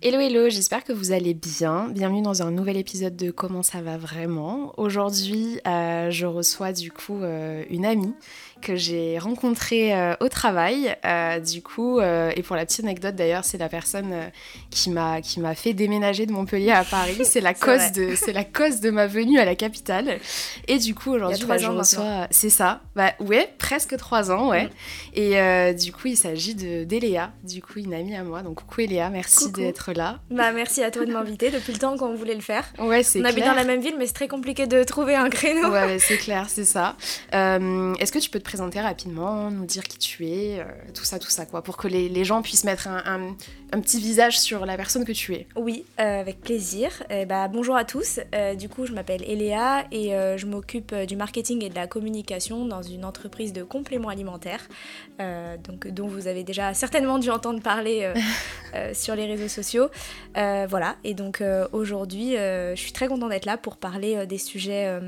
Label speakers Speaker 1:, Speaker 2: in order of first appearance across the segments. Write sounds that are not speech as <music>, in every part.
Speaker 1: Hello hello, j'espère que vous allez bien. Bienvenue dans un nouvel épisode de Comment ça va vraiment. Aujourd'hui, euh, je reçois du coup euh, une amie que j'ai rencontrée euh, au travail. du coup, et pour la petite anecdote d'ailleurs, c'est la personne qui m'a qui m'a fait déménager de Montpellier à Paris. <laughs> C'est la cause de c'est la cause de ma venue à la capitale. Et du coup aujourd'hui, bah, je reçois. C'est ça. Bah ouais, presque trois ans, ouais. Mm. Et du coup, il s'agit de d'Eléa, du coup une amie à moi. Donc coucou Eléa, merci d'être là.
Speaker 2: Bah, merci à toi de m'inviter depuis le temps qu'on voulait le faire.
Speaker 1: Ouais, c'est
Speaker 2: On habite dans la même ville, mais c'est très compliqué de trouver un créneau.
Speaker 1: Ouais, c'est <laughs> clair, c'est ça. Euh, est-ce que tu peux te présenter rapidement, nous dire qui tu es, euh, tout ça, tout ça, quoi, pour que les, les gens puissent mettre un, un, petit visage sur la personne que tu es
Speaker 2: Oui, euh, avec plaisir. Eh bah, bonjour à tous. du coup, je m'appelle Eléa et je m'occupe du marketing et de la communication dans une entreprise de compléments alimentaires, donc, dont vous avez déjà certainement dû entendre parler <laughs> sur les réseaux sociaux. Euh, voilà, et donc euh, aujourd'hui, euh, je suis très contente d'être là pour parler des sujets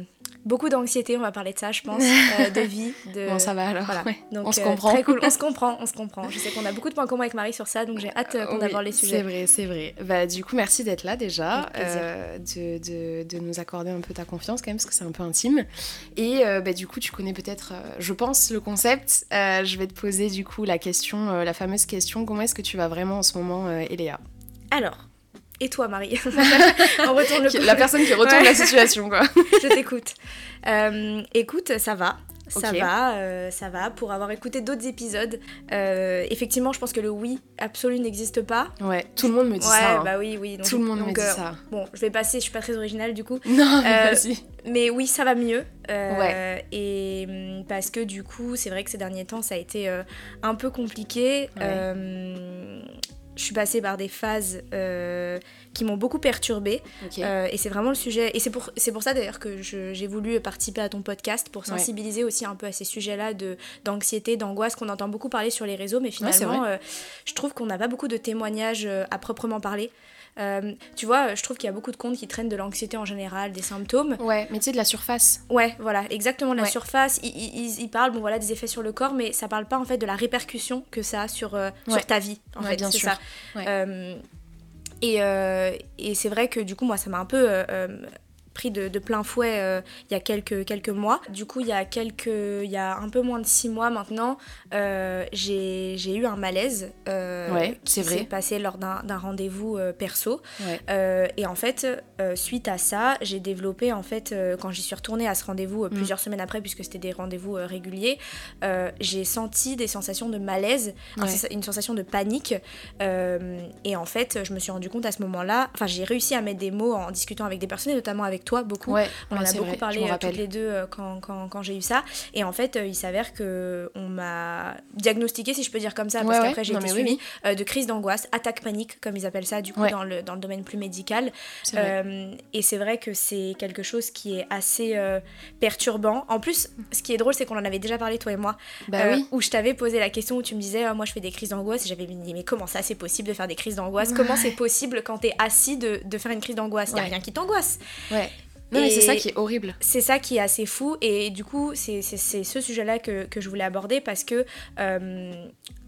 Speaker 2: beaucoup d'anxiété, on va parler de ça, je pense, <laughs> de vie. De...
Speaker 1: Bon, ça va alors.
Speaker 2: Voilà.
Speaker 1: Donc, on se comprend.
Speaker 2: Très cool, on se <laughs> comprend, on se comprend. Je sais qu'on a beaucoup de points communs avec Marie sur ça, donc j'ai hâte qu'on aborde les sujets.
Speaker 1: C'est vrai, c'est vrai. Bah, du coup, merci d'être là déjà, de, de, de, nous accorder un peu ta confiance quand même, parce que c'est un peu intime. Et bah, du coup, tu connais peut-être, je pense, le concept. je vais te poser du coup la question, la fameuse question, comment est-ce que tu vas vraiment en ce moment, Eléa?
Speaker 2: Alors, et toi, Marie <laughs> On
Speaker 1: retourne le La personne qui retourne la situation, quoi. <laughs>
Speaker 2: Je t'écoute. Euh, écoute, ça va. Ça va, euh, ça va. Pour avoir écouté d'autres épisodes, euh, effectivement, je pense que le oui absolu n'existe pas.
Speaker 1: Ouais, tout le monde me dit ça.
Speaker 2: Ouais, bah oui, oui.
Speaker 1: tout le monde me dit ça.
Speaker 2: Bon, je vais passer, je suis pas très originale du coup. <laughs>
Speaker 1: Non, mais vas-y.
Speaker 2: Mais oui, ça va mieux. ouais. Et mm, parce que du coup, c'est vrai que ces derniers temps, ça a été un peu compliqué. Ouais je suis passée par des phases euh, qui m'ont beaucoup perturbée. Euh, et c'est vraiment le sujet. Et c'est pour, c'est pour ça d'ailleurs que j'ai voulu participer à ton podcast pour sensibiliser aussi un peu à ces sujets-là de, d'anxiété, d'angoisse qu'on entend beaucoup parler sur les réseaux. Mais finalement, euh, je trouve qu'on n'a pas beaucoup de témoignages à proprement parler. Euh, tu vois, je trouve qu'il y a beaucoup de comptes qui traînent de l'anxiété en général, des symptômes.
Speaker 1: Ouais, mais tu sais, de la surface.
Speaker 2: Ouais, voilà, exactement, de la surface. Ils, parlent, bon voilà, des effets sur le corps, mais ça parle pas en fait de la répercussion que ça a sur, euh, sur ta vie, en fait, c'est ça. Euh, et, et c'est vrai que du coup, moi, ça m'a un peu pris de, plein fouet euh, il y a quelques, quelques mois. Du coup, il y a, quelques, il y a un peu moins de six mois maintenant, euh, j'ai eu un malaise
Speaker 1: euh, qui s'est
Speaker 2: passé lors d'un rendez-vous perso. et en fait, suite à ça, j'ai développé, en fait, quand j'y suis retournée à ce rendez-vous mm. plusieurs semaines après, puisque c'était des rendez-vous réguliers, j'ai senti des sensations de malaise, une sensation de panique. et en fait, je me suis rendu compte à ce moment-là, enfin, j'ai réussi à mettre des mots en discutant avec des personnes, et notamment avec toi beaucoup. on en a beaucoup parlé euh, toutes les deux euh, quand, quand, quand j'ai eu ça. Et en fait, euh, il s'avère que on m'a diagnostiqué, si je peux dire comme ça, parce qu'après j'ai été suivie, de crise d'angoisse, attaque panique, comme ils appellent ça, du coup, dans, le, dans le domaine plus médical. et c'est vrai que c'est quelque chose qui est assez perturbant. En plus, ce qui est drôle, c'est qu'on en avait déjà parlé, toi et moi,
Speaker 1: bah
Speaker 2: où je t'avais posé la question où tu me disais, oh, moi je fais des crises d'angoisse, et j'avais dit, mais comment ça c'est possible de faire des crises d'angoisse? Comment c'est possible quand t'es assis de, de, faire une crise d'angoisse? Il n'y a rien qui t'angoisse.
Speaker 1: Ouais. Non, mais c'est ça qui est horrible.
Speaker 2: C'est ça qui est assez fou. Et du coup, c'est ce sujet-là que, que, je voulais aborder parce que euh,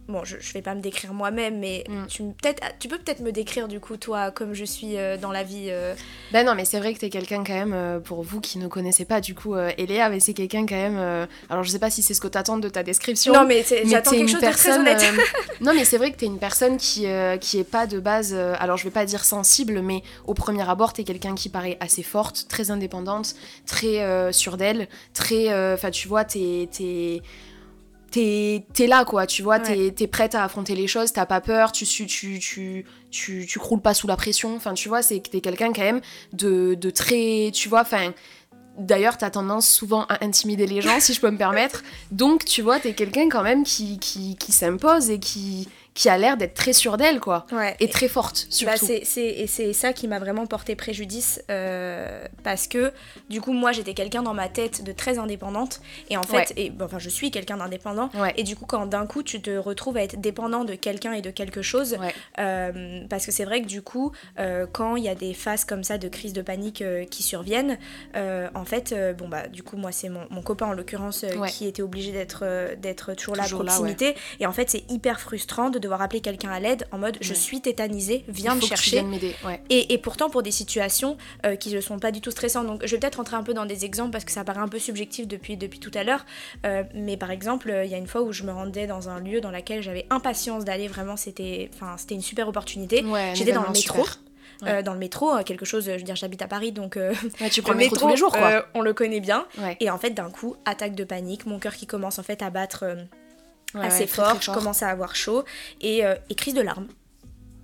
Speaker 2: bon, je, je vais pas me décrire moi-même, mais mm. tu, peut tu peux peut-être me décrire du coup, toi, comme je suis euh, dans la vie. Euh...
Speaker 1: Ben non, mais c'est vrai que tu es quelqu'un quand même, euh, pour vous qui ne connaissez pas du coup euh, Eléa, mais c'est quelqu'un quand même. alors je sais pas si c'est ce que t'attends de ta description.
Speaker 2: Non, mais, j'attends quelque chose personne, de très honnête. <laughs>
Speaker 1: non, mais c'est vrai que tu es une personne qui, qui est pas de base, alors je vais pas dire sensible, mais au premier abord, tu es quelqu'un qui paraît assez forte, très indépendante, très sûre d'elle, très. Enfin, tu vois, tu es t'es es là quoi tu vois t'es es prête à affronter les choses t'as pas peur tu, tu, tu, tu, tu, tu croules pas sous la pression enfin tu vois c'est que t'es quelqu'un quand même de, de très tu vois enfin D'ailleurs, t'as tendance souvent à intimider les gens, si je peux me permettre. <laughs> Donc, tu vois, t'es quelqu'un quand même qui, qui, qui s'impose et qui, qui a l'air d'être très sûre d'elle, quoi. Et très forte, bah, surtout.
Speaker 2: c'est, et c'est ça qui m'a vraiment porté préjudice, euh, parce que, du coup, moi, j'étais quelqu'un dans ma tête de très indépendante, et en fait, et, enfin, je suis quelqu'un d'indépendant, et du coup, quand d'un coup, tu te retrouves à être dépendant de quelqu'un et de quelque chose, euh, parce que c'est vrai que, du coup, euh, quand il y a des phases comme ça de crise de panique qui surviennent, en fait, bon, bah, du coup, moi, c'est mon, mon, copain, en l'occurrence, qui était obligé d'être, d'être toujours là à proximité, et en fait, c'est hyper frustrant de devoir appeler quelqu'un à l'aide en mode je suis tétanisée, viens me chercher.
Speaker 1: Ouais.
Speaker 2: Et, et, pourtant pour des situations euh, qui ne sont pas du tout stressantes. Donc je vais peut-être rentrer un peu dans des exemples parce que ça paraît un peu subjectif depuis, depuis tout à l'heure. Euh, mais par exemple, il y a une fois où je me rendais dans un lieu dans lequel j'avais impatience d'aller, vraiment c'était une super opportunité. J'étais dans le métro. Euh, dans le métro, euh, quelque chose, je veux dire, j'habite à Paris, donc euh,
Speaker 1: tu prends le métro, tous les jours, quoi.
Speaker 2: on le connaît bien. Et en fait, d'un coup, attaque de panique, mon cœur qui commence en fait à battre assez fort, je commence à avoir chaud et, crise de larmes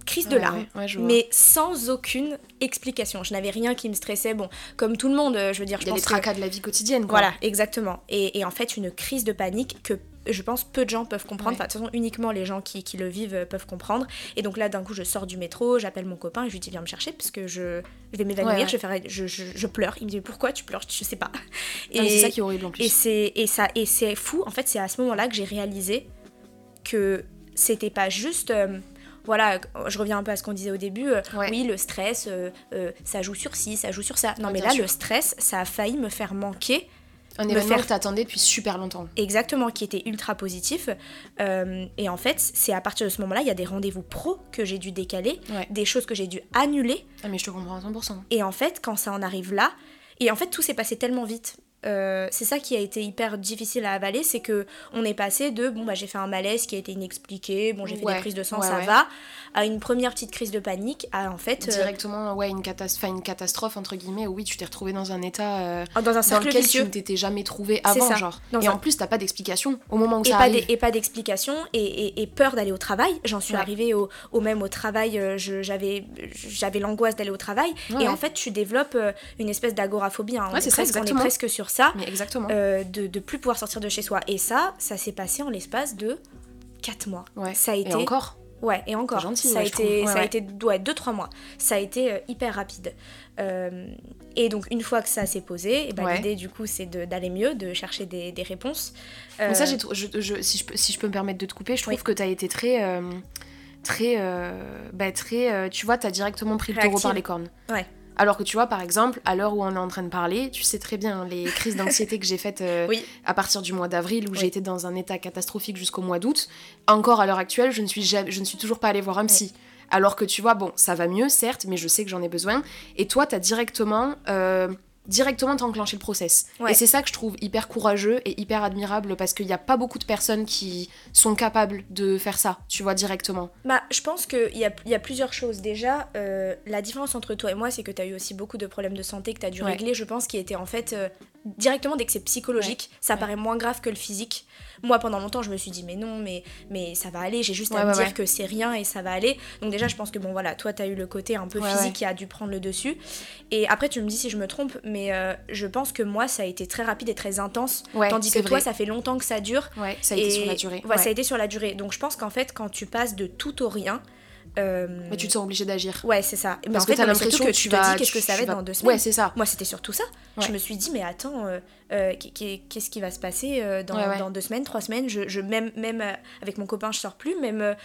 Speaker 2: crise de larmes, mais sans aucune explication. Je n'avais rien qui me stressait. Bon, comme tout le monde, je veux dire, je
Speaker 1: Il y a les tracas de la vie quotidienne.
Speaker 2: Quoi. Voilà, exactement. Et, et, en fait, une crise de panique que je pense peu de gens peuvent comprendre. Enfin, de toute façon, uniquement les gens qui, qui, le vivent euh, peuvent comprendre. Et donc là, d'un coup, je sors du métro, j'appelle mon copain et je lui dis viens me chercher parce que je, je vais m'évanouir, je, vais je, je, je, pleure. Il me dit pourquoi tu pleures? Je sais pas.
Speaker 1: Et c'est ça qui est horrible en plus.
Speaker 2: Et c'est et ça et c'est fou. En fait, c'est à ce moment-là que j'ai réalisé que c'était pas juste. Euh, voilà, je reviens un peu à ce qu'on disait au début. Euh, oui, le stress, ça joue sur ci, ça joue sur ça. Non, mais là, le stress, ça a failli me faire manquer
Speaker 1: un événement faire... que t'attendais depuis super longtemps.
Speaker 2: Exactement, qui était ultra positif. Euh, et en fait, c'est à partir de ce moment-là, il y a des rendez-vous pro que j'ai dû décaler, des choses que j'ai dû annuler.
Speaker 1: Ah mais je te comprends à 100%.
Speaker 2: Et en fait, quand ça en arrive là, et en fait, tout s'est passé tellement vite. Euh, c'est ça qui a été hyper difficile à avaler, c'est que on est passé de bon bah j'ai fait un malaise qui a été inexpliqué, bon j'ai fait des prises de sang, ça va, à une première petite crise de panique, à en fait
Speaker 1: euh, directement ouais une catastrophe, une catastrophe entre guillemets où oui tu t'es retrouvé dans un état euh,
Speaker 2: ah, dans un cercle
Speaker 1: dans lequel tu ne t'étais jamais trouvé avant genre et en plus t'as pas d'explication au moment où
Speaker 2: et
Speaker 1: ça
Speaker 2: pas
Speaker 1: arrive
Speaker 2: et pas d'explication et, et, peur d'aller au travail, j'en suis arrivée au, au, même au travail, j'avais j'avais l'angoisse d'aller au travail et en fait tu développes une espèce d'agoraphobie, hein,
Speaker 1: on, est presque,
Speaker 2: on est presque sur ça.
Speaker 1: Mais exactement.
Speaker 2: Euh, de, de plus pouvoir sortir de chez soi. Et ça, ça s'est passé en l'espace de 4 mois.
Speaker 1: Ouais.
Speaker 2: Ça a été...
Speaker 1: Et encore
Speaker 2: Ouais, et encore.
Speaker 1: Gentil,
Speaker 2: ça,
Speaker 1: a
Speaker 2: été,
Speaker 1: ça
Speaker 2: a été ouais, 2-3 mois. Ça a été euh, hyper rapide. Euh, et donc, une fois que ça s'est posé, et ben, l'idée, du coup, c'est d'aller mieux, de chercher des, des réponses.
Speaker 1: Donc ça, je, je, si, je peux, si je peux me permettre de te couper, je trouve que tu as été très... très, bah, très tu vois, tu as directement pris le taureau par les cornes.
Speaker 2: Ouais.
Speaker 1: Alors que tu vois, par exemple, à l'heure où on est en train de parler, tu sais très bien les crises <laughs> d'anxiété que j'ai faites euh, à partir du mois d'avril, où j'ai été dans un état catastrophique jusqu'au mois d'août. Encore à l'heure actuelle, je ne, suis je ne suis toujours pas allée voir un psy. Alors que tu vois, bon, ça va mieux, certes, mais je sais que j'en ai besoin. Et toi, tu as directement euh, directement t'enclencher le process. Et c'est ça que je trouve hyper courageux et hyper admirable parce qu'il n'y a pas beaucoup de personnes qui sont capables de faire ça, tu vois, directement.
Speaker 2: Bah, je pense qu'il y a, y a plusieurs choses. Déjà, euh, la différence entre toi et moi, c'est que tu as eu aussi beaucoup de problèmes de santé que tu as dû régler, je pense, qui étaient en fait euh, directement dès que c'est psychologique, ça paraît moins grave que le physique. Moi, pendant longtemps, je me suis dit, mais non, mais, mais ça va aller, j'ai juste à me dire que c'est rien et ça va aller. Donc, déjà, je pense que bon, voilà, toi, tu as eu le côté un peu physique qui a dû prendre le dessus. Et après, tu me dis si je me trompe, mais euh, je pense que moi, ça a été très rapide et très intense. tandis que toi, ça fait longtemps que ça dure.
Speaker 1: Ouais, ça a été sur la durée.
Speaker 2: Ouais, ça a été sur la durée. Donc, je pense qu'en fait, quand tu passes de tout au rien,
Speaker 1: mais tu te sens obligé d'agir.
Speaker 2: Ouais, c'est ça. Parce que t'as l'impression que tu te dis qu'est-ce que ça va être dans deux semaines.
Speaker 1: Ouais, c'est ça.
Speaker 2: Moi, c'était surtout ça. Je me suis dit, mais attends, euh, euh, qu'est-ce qui va se passer dans, dans, deux semaines, trois semaines? Je, je, Même, même avec mon copain, je sors plus. Même.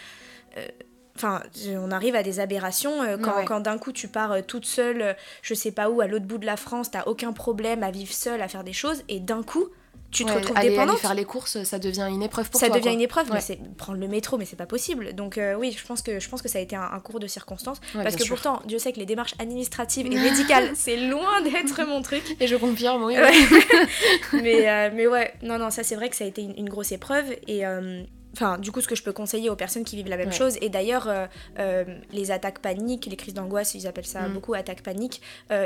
Speaker 2: Enfin, on arrive à des aberrations quand, quand d'un coup tu pars toute seule, je sais pas où, à l'autre bout de la France, t'as aucun problème à vivre seule, à faire des choses, et d'un coup, tu te retrouves
Speaker 1: aller,
Speaker 2: dépendante.
Speaker 1: Aller faire les courses, ça devient une épreuve pour
Speaker 2: ça
Speaker 1: toi.
Speaker 2: Ça devient une épreuve, mais c'est prendre le métro, mais c'est pas possible. Donc euh, oui, je pense que je pense que ça a été un, cours de circonstances, parce que pourtant, Dieu sait que les démarches administratives et <laughs> médicales, c'est loin d'être mon truc.
Speaker 1: Et je confirme, oui. <laughs>
Speaker 2: mais euh, mais ouais, non non, ça c'est vrai que ça a été une, grosse épreuve et euh, Enfin, du coup, ce que je peux conseiller aux personnes qui vivent la même chose, et d'ailleurs, les attaques paniques, les crises d'angoisse, ils appellent ça mm. beaucoup attaques paniques.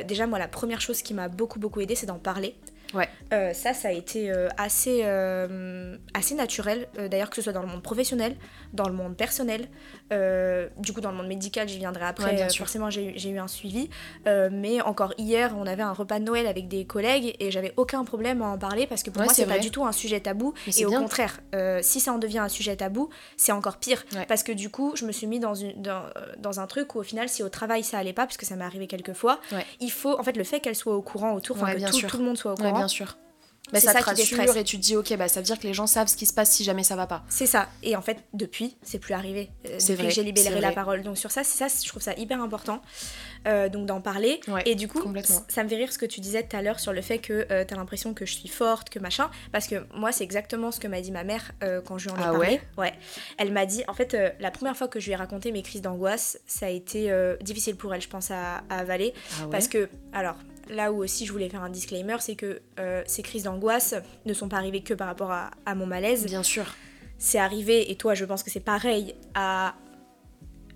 Speaker 2: déjà, moi, la première chose qui m'a beaucoup, beaucoup aidé, c'est d'en parler.
Speaker 1: Ouais.
Speaker 2: Euh, ça, ça a été euh, assez, euh, assez naturel, d'ailleurs que ce soit dans le monde professionnel, dans le monde personnel, du coup dans le monde médical, j'y viendrai après, forcément j'ai eu un suivi, mais encore hier, on avait un repas de Noël avec des collègues et j'avais aucun problème à en parler parce que pour moi, c'est pas du tout un sujet tabou, et au contraire, si ça en devient un sujet tabou, c'est encore pire, parce que du coup, je me suis mis dans, une, dans, dans, un truc où au final, si au travail ça allait pas, parce que ça m'est arrivé quelques fois, il faut, en fait, le fait qu'elle soit au courant autour, que tout, tout, le monde soit au courant,
Speaker 1: bien sûr. Mais ça,
Speaker 2: ça
Speaker 1: te rassure et tu te dis, ok, bah ça veut dire que les gens savent ce qui se passe si jamais ça va pas.
Speaker 2: C'est ça. Et en fait, depuis, c'est plus arrivé. Euh,
Speaker 1: C'est
Speaker 2: depuis
Speaker 1: vrai,
Speaker 2: que j'ai libéré la parole. Donc sur ça, c'est ça, je trouve ça hyper important. euh, donc d'en parler.
Speaker 1: Ouais,
Speaker 2: et du coup, ça me fait rire ce que tu disais tout à l'heure sur le fait que euh, t'as l'impression que je suis forte, que machin. Parce que moi, c'est exactement ce que m'a dit ma mère euh, quand je lui en ai
Speaker 1: Ah
Speaker 2: parlé. Ouais? Elle m'a dit, en fait, la première fois que je lui ai raconté mes crises d'angoisse, ça a été difficile pour elle, je pense, à, à avaler.
Speaker 1: Ah ouais?
Speaker 2: Parce que, alors, là où aussi je voulais faire un disclaimer, c'est que euh, ces crises d'angoisse ne sont pas arrivées que par rapport à, à mon malaise.
Speaker 1: Bien sûr.
Speaker 2: C'est arrivé, et toi, je pense que c'est pareil, à,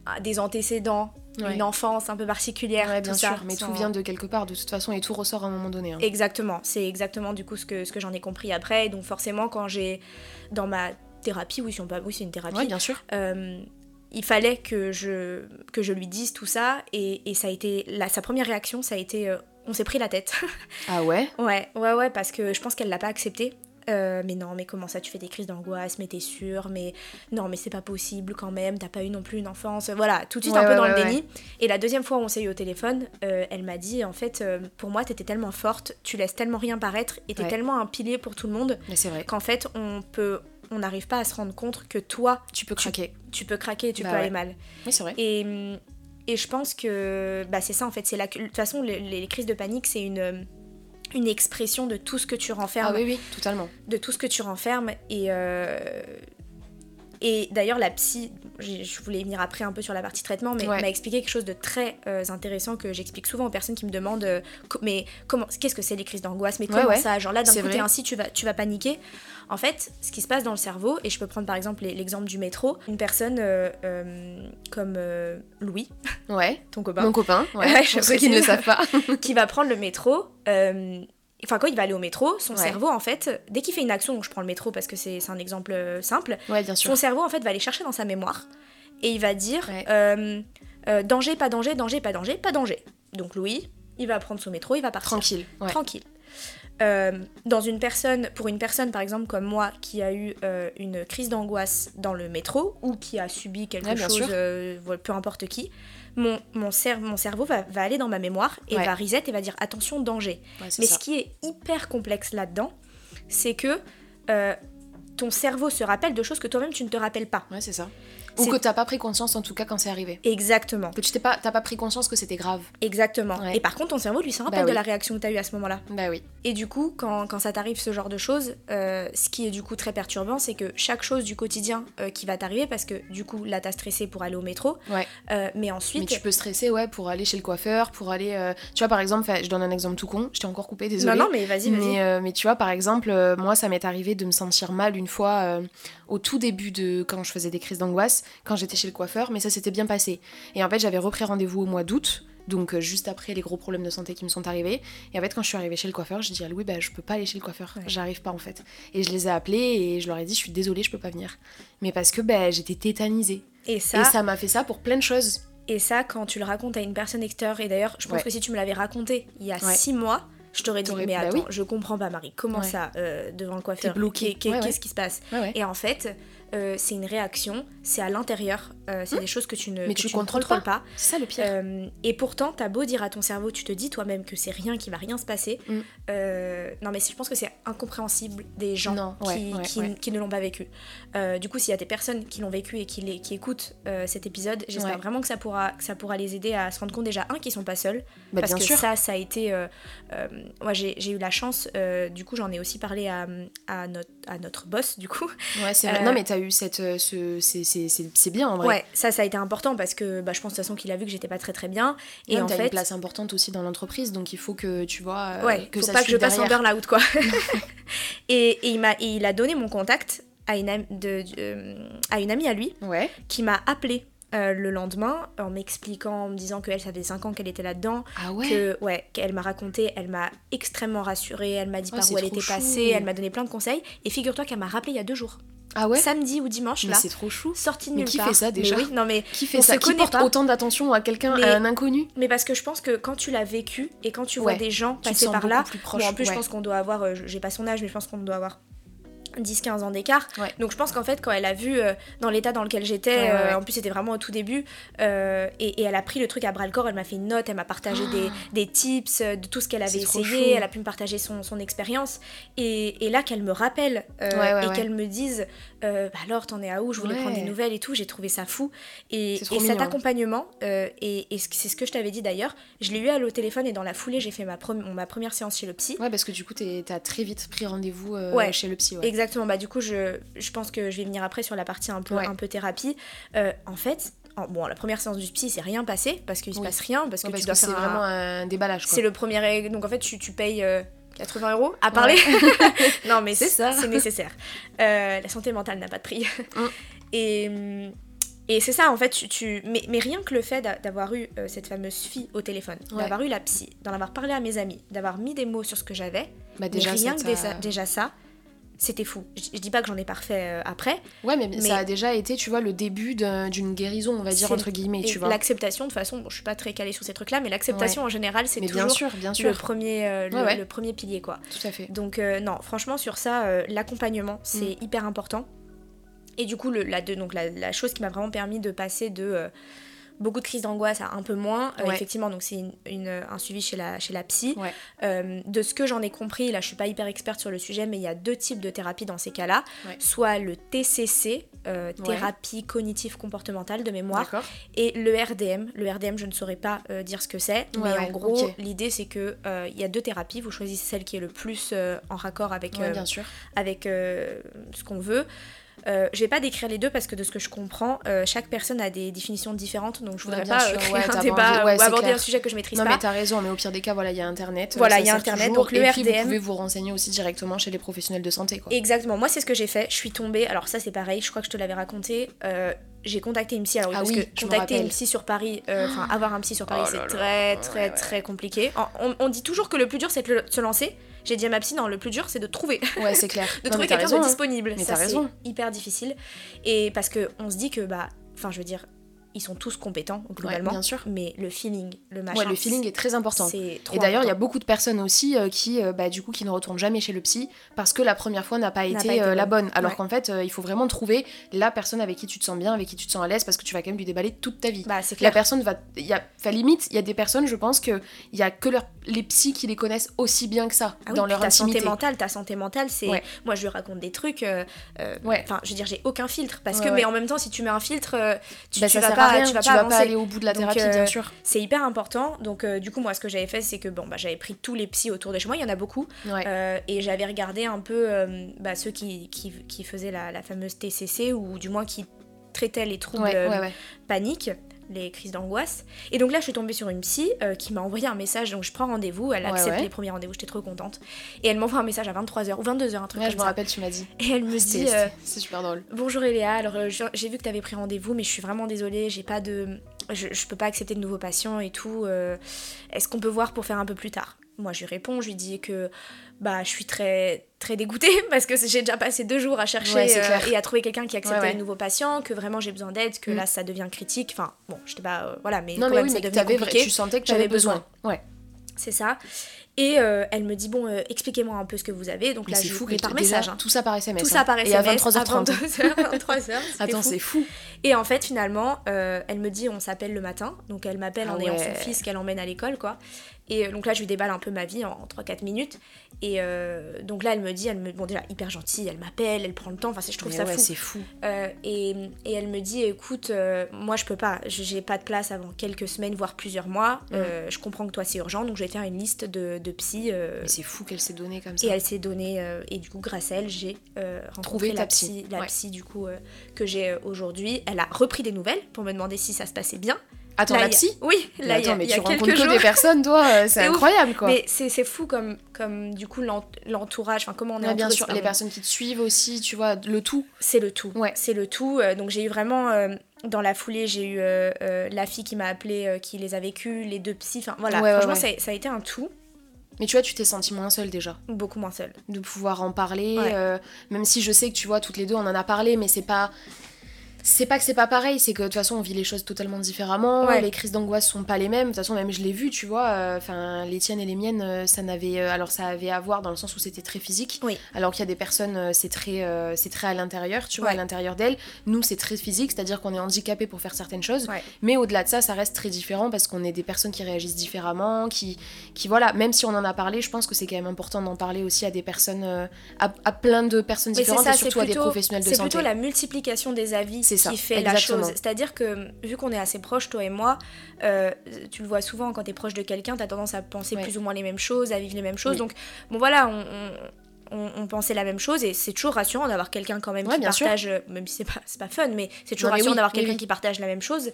Speaker 2: à des antécédents,
Speaker 1: Ouais.
Speaker 2: une enfance un peu particulière.
Speaker 1: Ouais, bien
Speaker 2: tout
Speaker 1: sûr.
Speaker 2: ça,
Speaker 1: mais
Speaker 2: sans-
Speaker 1: tout vient de quelque part, de toute façon, et tout ressort à un moment donné. hein.
Speaker 2: Exactement, c'est exactement du coup ce que, ce que j'en ai compris après. Donc forcément, quand j'ai dans ma thérapie, oui, si on peut- oui c'est une thérapie,
Speaker 1: Ouais, bien sûr.
Speaker 2: euh, il fallait que je, que je lui dise tout ça. Et, et ça a été, la, sa première réaction, ça a été, euh, on s'est pris la tête. <laughs>
Speaker 1: Ah ouais?
Speaker 2: Ouais, ouais, ouais, parce que je pense qu'elle l'a pas accepté. Euh, mais non, mais comment ça, tu fais des crises d'angoisse, mais t'es sûre, mais non, mais c'est pas possible quand même, t'as pas eu non plus une enfance. Voilà, tout de suite
Speaker 1: Ouais,
Speaker 2: un peu
Speaker 1: ouais,
Speaker 2: dans
Speaker 1: ouais,
Speaker 2: le déni. Et la deuxième fois où on s'est eu au téléphone, euh, elle m'a dit en fait, euh, pour moi, t'étais tellement forte, tu laisses tellement rien paraître, et t'es tellement un pilier pour tout le monde, qu'en fait, on peut. On n'arrive pas à se rendre compte que toi,
Speaker 1: Tu peux craquer.
Speaker 2: tu peux craquer tu
Speaker 1: Bah
Speaker 2: peux aller mal.
Speaker 1: Oui, c'est vrai.
Speaker 2: Et, hum, et je pense que bah, c'est ça en fait. C'est la... De toute façon, les, les crises de panique, c'est une, une expression de tout ce que tu renfermes
Speaker 1: Ah oui, oui, totalement.
Speaker 2: de tout ce que tu renfermes. Et, euh, et d'ailleurs, la psy, je voulais venir après un peu sur la partie traitement, mais
Speaker 1: Ouais.
Speaker 2: m'a expliqué quelque chose de très euh, intéressant que j'explique souvent aux personnes qui me demandent euh, mais comment, qu'est-ce que c'est les crises d'angoisse Mais comment
Speaker 1: ouais.
Speaker 2: ça Genre là, d'un
Speaker 1: C'est
Speaker 2: coup, t'es
Speaker 1: vrai.
Speaker 2: ainsi, tu vas, tu vas paniquer. En fait, ce qui se passe dans le cerveau, et je peux prendre par exemple l'exemple du métro, une personne euh, comme Louis,
Speaker 1: Ouais.
Speaker 2: ton copain,
Speaker 1: Mon copain, ouais, pour ceux qui ne le savent pas. <laughs>
Speaker 2: qui va prendre le métro. Enfin, quand il va aller au métro, son
Speaker 1: Ouais.
Speaker 2: cerveau, en fait, dès qu'il fait une action, donc je prends le métro parce que c'est un exemple euh, simple,
Speaker 1: Ouais, bien sûr.
Speaker 2: son cerveau, en fait, va aller chercher dans sa mémoire et il va dire
Speaker 1: Ouais.
Speaker 2: euh, euh, danger, pas danger, danger, pas danger, pas danger. Donc Louis, il va prendre son métro, il va partir.
Speaker 1: Tranquille.
Speaker 2: Tranquille. Euh, dans une personne, pour une personne par exemple comme moi qui a eu euh, une crise d'angoisse dans le métro ou qui a subi quelque
Speaker 1: Ouais,
Speaker 2: chose, euh, peu importe qui, mon, mon, cer- mon cerveau va, va aller dans ma mémoire et
Speaker 1: Ouais.
Speaker 2: va reset et va dire attention danger.
Speaker 1: Ouais,
Speaker 2: Mais
Speaker 1: ça.
Speaker 2: ce qui est hyper complexe là-dedans, c'est que euh, ton cerveau se rappelle de choses que toi-même tu ne te rappelles pas.
Speaker 1: Ouais, c'est ça. Ou que t'as pas pris conscience en tout cas quand c'est arrivé.
Speaker 2: Exactement,
Speaker 1: Que tu t'es pas, t'as pas pris conscience que c'était grave.
Speaker 2: exactement.
Speaker 1: Ouais.
Speaker 2: Et par contre, ton cerveau lui se rappelle
Speaker 1: Bah
Speaker 2: de la réaction que tu as eue à ce moment-là.
Speaker 1: Bah oui.
Speaker 2: Et du coup, quand, quand ça t'arrive ce genre de choses, euh, ce qui est du coup très perturbant, c'est que chaque chose du quotidien euh, qui va t'arriver, parce que du coup là t'as stressé pour aller au métro,
Speaker 1: Ouais.
Speaker 2: euh, mais ensuite,
Speaker 1: Mais tu peux stresser, ouais, pour aller chez le coiffeur, pour aller. Tu vois, par exemple, je donne un exemple tout con. Je t'ai encore coupé, désolé.
Speaker 2: non non mais vas-y vas-y.
Speaker 1: Mais, mais tu vois, par exemple, moi, ça m'est arrivé de me sentir mal une fois au tout début de quand je faisais des crises d'angoisse, quand j'étais chez le coiffeur, mais ça s'était bien passé. Et en fait, j'avais repris rendez-vous au mois d'août, donc euh, juste après les gros problèmes de santé qui me sont arrivés. Et en fait, quand je suis arrivée chez le coiffeur, j'ai dit à Louis, bah, je peux pas aller chez le coiffeur,
Speaker 2: Ouais.
Speaker 1: j'arrive pas en fait. Et je les ai appelés et je leur ai dit, je suis désolée, je peux pas venir. Mais parce que bah, j'étais tétanisée.
Speaker 2: Et ça,
Speaker 1: Et ça m'a fait ça pour plein de choses.
Speaker 2: et ça quand tu le racontes à une personne extérieure, et d'ailleurs je pense
Speaker 1: Ouais.
Speaker 2: que si tu me l'avais raconté il y a
Speaker 1: Ouais.
Speaker 2: six mois, je t'aurais dit mais
Speaker 1: bah
Speaker 2: attends,
Speaker 1: oui.
Speaker 2: je comprends pas Marie, comment
Speaker 1: Ouais.
Speaker 2: ça euh, devant le coiffeur,
Speaker 1: T'es ouais.
Speaker 2: qu'est-ce qui se passe? Et en fait, euh, c'est une réaction, c'est à l'intérieur, euh, c'est des choses que tu ne.
Speaker 1: Mais
Speaker 2: que
Speaker 1: tu
Speaker 2: tu ne
Speaker 1: contrôles
Speaker 2: contrôles
Speaker 1: pas.
Speaker 2: pas.
Speaker 1: C'est ça le pire.
Speaker 2: Euh, et pourtant, t'as beau dire à ton cerveau, tu te dis toi-même que c'est rien, qu'il va rien se passer.
Speaker 1: Mm.
Speaker 2: Euh, non, mais je pense que c'est incompréhensible des gens
Speaker 1: Non,
Speaker 2: qui,
Speaker 1: ouais, ouais,
Speaker 2: qui,
Speaker 1: ouais.
Speaker 2: qui ne l'ont pas vécu. Du coup, s'il y a des personnes qui l'ont vécu et qui, les- qui écoutent cet épisode, j'espère vraiment que ça, pourra, que ça pourra les aider à se rendre compte déjà, un, qu'ils sont pas seuls.
Speaker 1: Bah,
Speaker 2: parce que
Speaker 1: sûr.
Speaker 2: ça, ça a été. moi, j'ai eu la chance, du coup, j'en ai aussi parlé à, à, notre, à notre boss, du coup.
Speaker 1: Ouais, c'est vrai. Non, mais t'as eu cette. euh, ce, c'est- bien en vrai.
Speaker 2: Ouais, ça, ça a été important parce que bah, je pense de toute façon qu'il a vu que j'étais pas très très bien. Et
Speaker 1: Et
Speaker 2: en
Speaker 1: t'as
Speaker 2: fait.
Speaker 1: une place importante aussi dans l'entreprise, donc il faut que tu vois euh,
Speaker 2: Ouais,
Speaker 1: que
Speaker 2: faut
Speaker 1: ça
Speaker 2: pas que je passe en burn-out, quoi. <laughs> et, et il m'a, il a donné mon contact à une, de, euh, à une amie à lui
Speaker 1: Ouais.
Speaker 2: qui m'a appelé euh, le lendemain en m'expliquant, en me disant qu'elle, ça faisait 5 ans qu'elle était là-dedans.
Speaker 1: Ah ouais.
Speaker 2: Que, ouais, qu'elle m'a raconté, elle m'a extrêmement rassurée, elle m'a dit
Speaker 1: Oh,
Speaker 2: par où elle était
Speaker 1: chou.
Speaker 2: passée, elle m'a donné plein de conseils. Et figure-toi qu'elle m'a rappelé il y a deux jours.
Speaker 1: Ah ouais.
Speaker 2: Samedi ou dimanche,
Speaker 1: mais
Speaker 2: là.
Speaker 1: c'est trop chou.
Speaker 2: Sortie de
Speaker 1: Mais
Speaker 2: nulle
Speaker 1: qui
Speaker 2: part.
Speaker 1: fait ça, déjà
Speaker 2: Mais oui, non mais
Speaker 1: Qui fait
Speaker 2: on
Speaker 1: ça
Speaker 2: se
Speaker 1: Qui porte
Speaker 2: pas.
Speaker 1: autant d'attention à quelqu'un, à un inconnu
Speaker 2: Mais parce que je pense que quand tu l'as vécu et quand tu vois
Speaker 1: Ouais,
Speaker 2: des gens passer par là,
Speaker 1: plus
Speaker 2: Bon, en plus, je pense qu'on doit avoir, euh, j'ai pas son âge, mais je pense qu'on doit avoir 10-15 ans d'écart.
Speaker 1: Ouais.
Speaker 2: Donc je pense qu'en fait, quand elle a vu euh, dans l'état dans lequel j'étais,
Speaker 1: Ouais, ouais,
Speaker 2: euh, en plus c'était vraiment au tout début, euh, et, et elle a pris le truc à bras le corps, elle m'a fait une note, elle m'a partagé des, des tips de tout ce qu'elle avait
Speaker 1: Ah.
Speaker 2: Essayé, elle a pu me partager son, son expérience. Et, et là, qu'elle me rappelle et qu'elle me dise euh, bah alors, t'en es à où? Je voulais prendre des nouvelles et tout, j'ai trouvé ça fou. Et, cet accompagnement, et, et ce- c'est ce que je t'avais dit d'ailleurs, je l'ai eu à au téléphone et dans la foulée, j'ai fait ma, ma première séance chez le psy.
Speaker 1: Ouais, parce que du coup, t'as très vite pris rendez-vous chez le psy. Ouais.
Speaker 2: Exactement, bah du coup je, je pense que je vais venir après sur la partie un peu,
Speaker 1: Ouais.
Speaker 2: un peu thérapie. Euh, en fait, en- bon la première séance du psy c'est rien passé parce qu'il se
Speaker 1: Oui.
Speaker 2: passe rien, parce que
Speaker 1: Ouais,
Speaker 2: tu dois
Speaker 1: que c'est
Speaker 2: un-
Speaker 1: vraiment un déballage.
Speaker 2: C'est le premier... Donc en fait tu, tu payes euh, 80 euros à parler. <laughs> non mais
Speaker 1: C'est ça.
Speaker 2: C'est nécessaire. Euh, la santé mentale n'a pas de prix.
Speaker 1: Mm.
Speaker 2: Et... Et c'est ça, en fait, tu, tu- Mais, mais rien que le fait d'a- d'avoir eu euh, cette fameuse fille au téléphone,
Speaker 1: Ouais.
Speaker 2: d'avoir eu la psy, d'en avoir parlé à mes amis, d'avoir mis des mots sur ce que j'avais,
Speaker 1: Bah,
Speaker 2: mais rien que déjà ça, c'était fou. Je, je dis pas que j'en ai parfait euh, après,
Speaker 1: Ouais, mais,
Speaker 2: Mais-
Speaker 1: ça a déjà été, tu vois, le début d'un- d'une guérison, on va dire,
Speaker 2: C'est-
Speaker 1: entre guillemets,
Speaker 2: Et
Speaker 1: tu vois.
Speaker 2: l'acceptation, de toute façon, bon, je suis pas très calée sur ces trucs-là, mais l'acceptation en général, c'est toujours
Speaker 1: bien sûr, bien
Speaker 2: le,
Speaker 1: sûr.
Speaker 2: premier, euh, le,
Speaker 1: Ouais, ouais.
Speaker 2: le premier pilier, quoi.
Speaker 1: Tout à fait.
Speaker 2: Donc, euh, non, franchement, sur ça, l'accompagnement, c'est
Speaker 1: Mm.
Speaker 2: hyper important. Et du coup, le, la, de- donc, la, la chose qui m'a vraiment permis de passer de beaucoup de crises d'angoisse un peu moins, euh,
Speaker 1: Ouais.
Speaker 2: effectivement, donc c'est une- une- un suivi chez la, chez la psy.
Speaker 1: Ouais.
Speaker 2: Euh, de ce que j'en ai compris, là, je suis pas hyper experte sur le sujet, mais il y a deux types de thérapie dans ces cas-là.
Speaker 1: Ouais.
Speaker 2: Soit le TCC, euh, thérapie cognitive comportementale de mémoire, et le RDM. Le RDM, je ne saurais pas dire ce que c'est, mais en gros, l'idée c'est que il y a deux thérapies. Vous choisissez celle qui est le plus en raccord avec,
Speaker 1: Ouais, bien sûr.
Speaker 2: avec ce qu'on veut. Euh, je vais pas décrire les deux parce que de ce que je comprends, euh, chaque personne a des définitions différentes, donc je voudrais
Speaker 1: Ouais,
Speaker 2: pas
Speaker 1: sûr,
Speaker 2: euh, créer
Speaker 1: ouais,
Speaker 2: un débat ou aborder
Speaker 1: clair.
Speaker 2: un sujet que je maîtrise
Speaker 1: Non,
Speaker 2: pas.
Speaker 1: mais t'as raison, mais au pire des cas, voilà, il y a Internet.
Speaker 2: Voilà, il y a Internet,
Speaker 1: toujours.
Speaker 2: donc le
Speaker 1: Et puis,
Speaker 2: RDM.
Speaker 1: vous pouvez vous renseigner aussi directement chez les professionnels de santé, quoi.
Speaker 2: Exactement, moi c'est ce que j'ai fait. Je suis tombée, alors ça c'est pareil, je crois que je te l'avais raconté. euh, j'ai contacté une psy, alors oui,
Speaker 1: Ah
Speaker 2: parce
Speaker 1: oui,
Speaker 2: que contacter une psy sur Paris, euh, enfin avoir un psy sur Paris,
Speaker 1: Oh
Speaker 2: c'est
Speaker 1: là.
Speaker 2: très très
Speaker 1: Ouais,
Speaker 2: très compliqué. On, dit toujours que le plus dur c'est de le- se lancer. J'ai dit à ma psy, non, le plus dur c'est de trouver.
Speaker 1: Ouais, c'est clair. <laughs>
Speaker 2: de
Speaker 1: Non,
Speaker 2: trouver quelqu'un de
Speaker 1: hein.
Speaker 2: disponible.
Speaker 1: Mais
Speaker 2: ça
Speaker 1: t'as raison.
Speaker 2: c'est hyper difficile. Et parce que on se dit que bah, enfin je veux dire, ils sont tous compétents globalement,
Speaker 1: bien sûr.
Speaker 2: mais le feeling, le machin.
Speaker 1: Ouais, le feeling est très important. Et d'ailleurs, il y a beaucoup de personnes aussi euh, qui, euh, bah, du coup, qui ne retournent jamais chez le psy parce que la première fois n'a pas été,
Speaker 2: pas été
Speaker 1: euh, la
Speaker 2: bonne.
Speaker 1: Alors
Speaker 2: Ouais.
Speaker 1: qu'en fait, il faut vraiment trouver la personne avec qui tu te sens bien, avec qui tu te sens à l'aise, parce que tu vas quand même lui déballer toute ta vie.
Speaker 2: Bah c'est
Speaker 1: La
Speaker 2: clair.
Speaker 1: personne va, y a, enfin limite, il y a des personnes, je pense que il y a que leur, les psys qui les connaissent aussi bien que ça
Speaker 2: Ah oui,
Speaker 1: dans
Speaker 2: puis
Speaker 1: leur
Speaker 2: ta
Speaker 1: intimité.
Speaker 2: santé mentale, ta santé mentale, c'est
Speaker 1: Ouais.
Speaker 2: moi je lui raconte des trucs.
Speaker 1: Ouais.
Speaker 2: Enfin, je veux dire, j'ai aucun filtre parce que, mais en même temps, si tu mets un filtre, tu,
Speaker 1: Bah,
Speaker 2: tu vas pas,
Speaker 1: à rien,
Speaker 2: tu vas pas
Speaker 1: aller au bout de la thérapie,
Speaker 2: euh,
Speaker 1: bien sûr.
Speaker 2: C'est hyper important. Donc, euh, du coup, moi, ce que j'avais fait, c'est que bon, bah, j'avais pris tous les psys autour de chez moi. Il y en a beaucoup.
Speaker 1: Ouais.
Speaker 2: Euh, et j'avais regardé un peu bah, ceux qui, qui, qui faisaient la, la fameuse TCC ou du moins qui traitaient les troubles
Speaker 1: Ouais, ouais, ouais.
Speaker 2: Les crises d'angoisse. Et donc là, je suis tombée sur une psy euh, qui m'a envoyé un message. Donc je prends rendez-vous, elle
Speaker 1: Ouais,
Speaker 2: accepte
Speaker 1: ouais.
Speaker 2: les premiers rendez-vous, j'étais trop contente. Et elle m'envoie un message à 23h ou 22h, un truc
Speaker 1: Ouais,
Speaker 2: comme
Speaker 1: je me rappelle, tu m'as dit.
Speaker 2: Et elle me dit euh,
Speaker 1: C'est super drôle.
Speaker 2: Bonjour Eléa, alors euh, j'ai vu que tu avais pris rendez-vous, mais je suis vraiment désolée, j'ai pas de. Je, je peux pas accepter de nouveaux patients et tout. Est-ce qu'on peut voir pour faire un peu plus tard? Moi, je lui réponds, je lui dis que bah, je suis très, très dégoûtée <laughs> parce que j'ai déjà passé deux jours à chercher
Speaker 1: Ouais,
Speaker 2: euh, et à trouver quelqu'un qui acceptait
Speaker 1: Ouais, ouais.
Speaker 2: les nouveaux patients, que vraiment j'ai besoin d'aide, que
Speaker 1: Mm.
Speaker 2: là ça devient critique. Enfin, bon, je sais pas, euh, voilà, mais
Speaker 1: Non,
Speaker 2: quand
Speaker 1: mais
Speaker 2: même,
Speaker 1: oui,
Speaker 2: ça
Speaker 1: mais que
Speaker 2: compliqué.
Speaker 1: tu sentais que
Speaker 2: J'avais
Speaker 1: avais besoin. Ouais.
Speaker 2: C'est ça. Et euh, elle me dit, bon, euh, expliquez-moi un peu ce que vous avez. Donc
Speaker 1: Mais
Speaker 2: là, je
Speaker 1: fou
Speaker 2: par message. hein.
Speaker 1: tout ça par SMS.
Speaker 2: Tout
Speaker 1: hein.
Speaker 2: ça par
Speaker 1: Et
Speaker 2: SMS.
Speaker 1: à 23h30.
Speaker 2: 22h, 23h.
Speaker 1: Attends, c'est fou.
Speaker 2: Et en fait, finalement, euh, elle me dit on s'appelle le matin. Donc elle m'appelle
Speaker 1: Ah
Speaker 2: en ayant son fils qu'elle emmène à l'école, quoi. Et euh, donc là, je lui déballe un peu ma vie en 3-4 minutes. Et euh, donc là, elle me dit, elle me, bon, déjà hyper gentille, elle m'appelle, elle prend le temps. Enfin, je trouve
Speaker 1: Mais
Speaker 2: ça
Speaker 1: ouais,
Speaker 2: fou.
Speaker 1: c'est fou.
Speaker 2: Euh, et, et elle me dit écoute, euh, moi je peux pas, je- j'ai pas de place avant quelques semaines, voire plusieurs mois.
Speaker 1: Mm.
Speaker 2: Je comprends que toi c'est urgent, donc je vais faire une liste de, de psy.
Speaker 1: Mais c'est fou qu'elle s'est donnée comme ça.
Speaker 2: et elle s'est donnée, et du coup, grâce à elle, j'ai rencontré
Speaker 1: Trouvé
Speaker 2: la
Speaker 1: psy.
Speaker 2: psy, la
Speaker 1: Ouais.
Speaker 2: psy du coup que j'ai aujourd'hui. Elle a repris des nouvelles pour me demander si ça se passait bien.
Speaker 1: Attends,
Speaker 2: Là,
Speaker 1: la
Speaker 2: y a-
Speaker 1: psy
Speaker 2: Oui, là, y a,
Speaker 1: Attends, mais
Speaker 2: il y a
Speaker 1: tu rencontres que
Speaker 2: jours.
Speaker 1: des personnes, toi, euh, <laughs> c'est
Speaker 2: ouf.
Speaker 1: incroyable, quoi.
Speaker 2: Mais c'est fou comme, comme du coup l'ent- l'entourage, enfin comment on est
Speaker 1: Ouais, bien sûr, les personnes qui te suivent aussi, tu vois, le tout.
Speaker 2: C'est le tout.
Speaker 1: Ouais.
Speaker 2: C'est le tout. Euh, donc j'ai eu vraiment euh, dans la foulée, j'ai eu euh, la fille qui m'a appelé, euh, qui les a vécues, les deux psys. Enfin voilà,
Speaker 1: Ouais,
Speaker 2: franchement. Ça, ça a été un tout,
Speaker 1: Mais tu vois, tu t'es sentie moins seule déjà,
Speaker 2: beaucoup moins seule.
Speaker 1: de pouvoir en parler, même si je sais que tu vois, toutes les deux, on en a parlé, mais c'est pas. C'est pas que c'est pas pareil, c'est que de toute façon on vit les choses totalement différemment. Les crises d'angoisse sont pas les mêmes. De toute façon, même je l'ai vu, tu vois. Euh, enfin, les tiennes et les miennes, ça n'avait. alors ça avait à voir dans le sens où c'était très physique.
Speaker 2: Oui.
Speaker 1: Alors qu'il y a des personnes, c'est très, c'est très à l'intérieur, tu vois, à l'intérieur d'elles. Nous, c'est très physique, c'est-à-dire qu'on est handicapé pour faire certaines choses. Mais au-delà de ça, ça reste très différent parce qu'on est des personnes qui réagissent différemment, qui, qui voilà. Même si on en a parlé, je pense que c'est quand même important d'en parler aussi à des personnes, à, plein de personnes différentes et surtout à des professionnels de santé.
Speaker 2: C'est plutôt la multiplication des avis qui fait la chose. C'est-à-dire que vu qu'on est assez proches, toi et moi, euh, tu le vois souvent quand tu es proche de quelqu'un, tu as tendance à penser plus ou moins les mêmes choses, à vivre les mêmes choses. Donc, bon voilà, on, on, pensait la même chose et c'est toujours rassurant d'avoir quelqu'un quand même qui partage, euh, même si c'est pas, pas fun, mais c'est toujours rassurant d'avoir quelqu'un qui partage la même chose.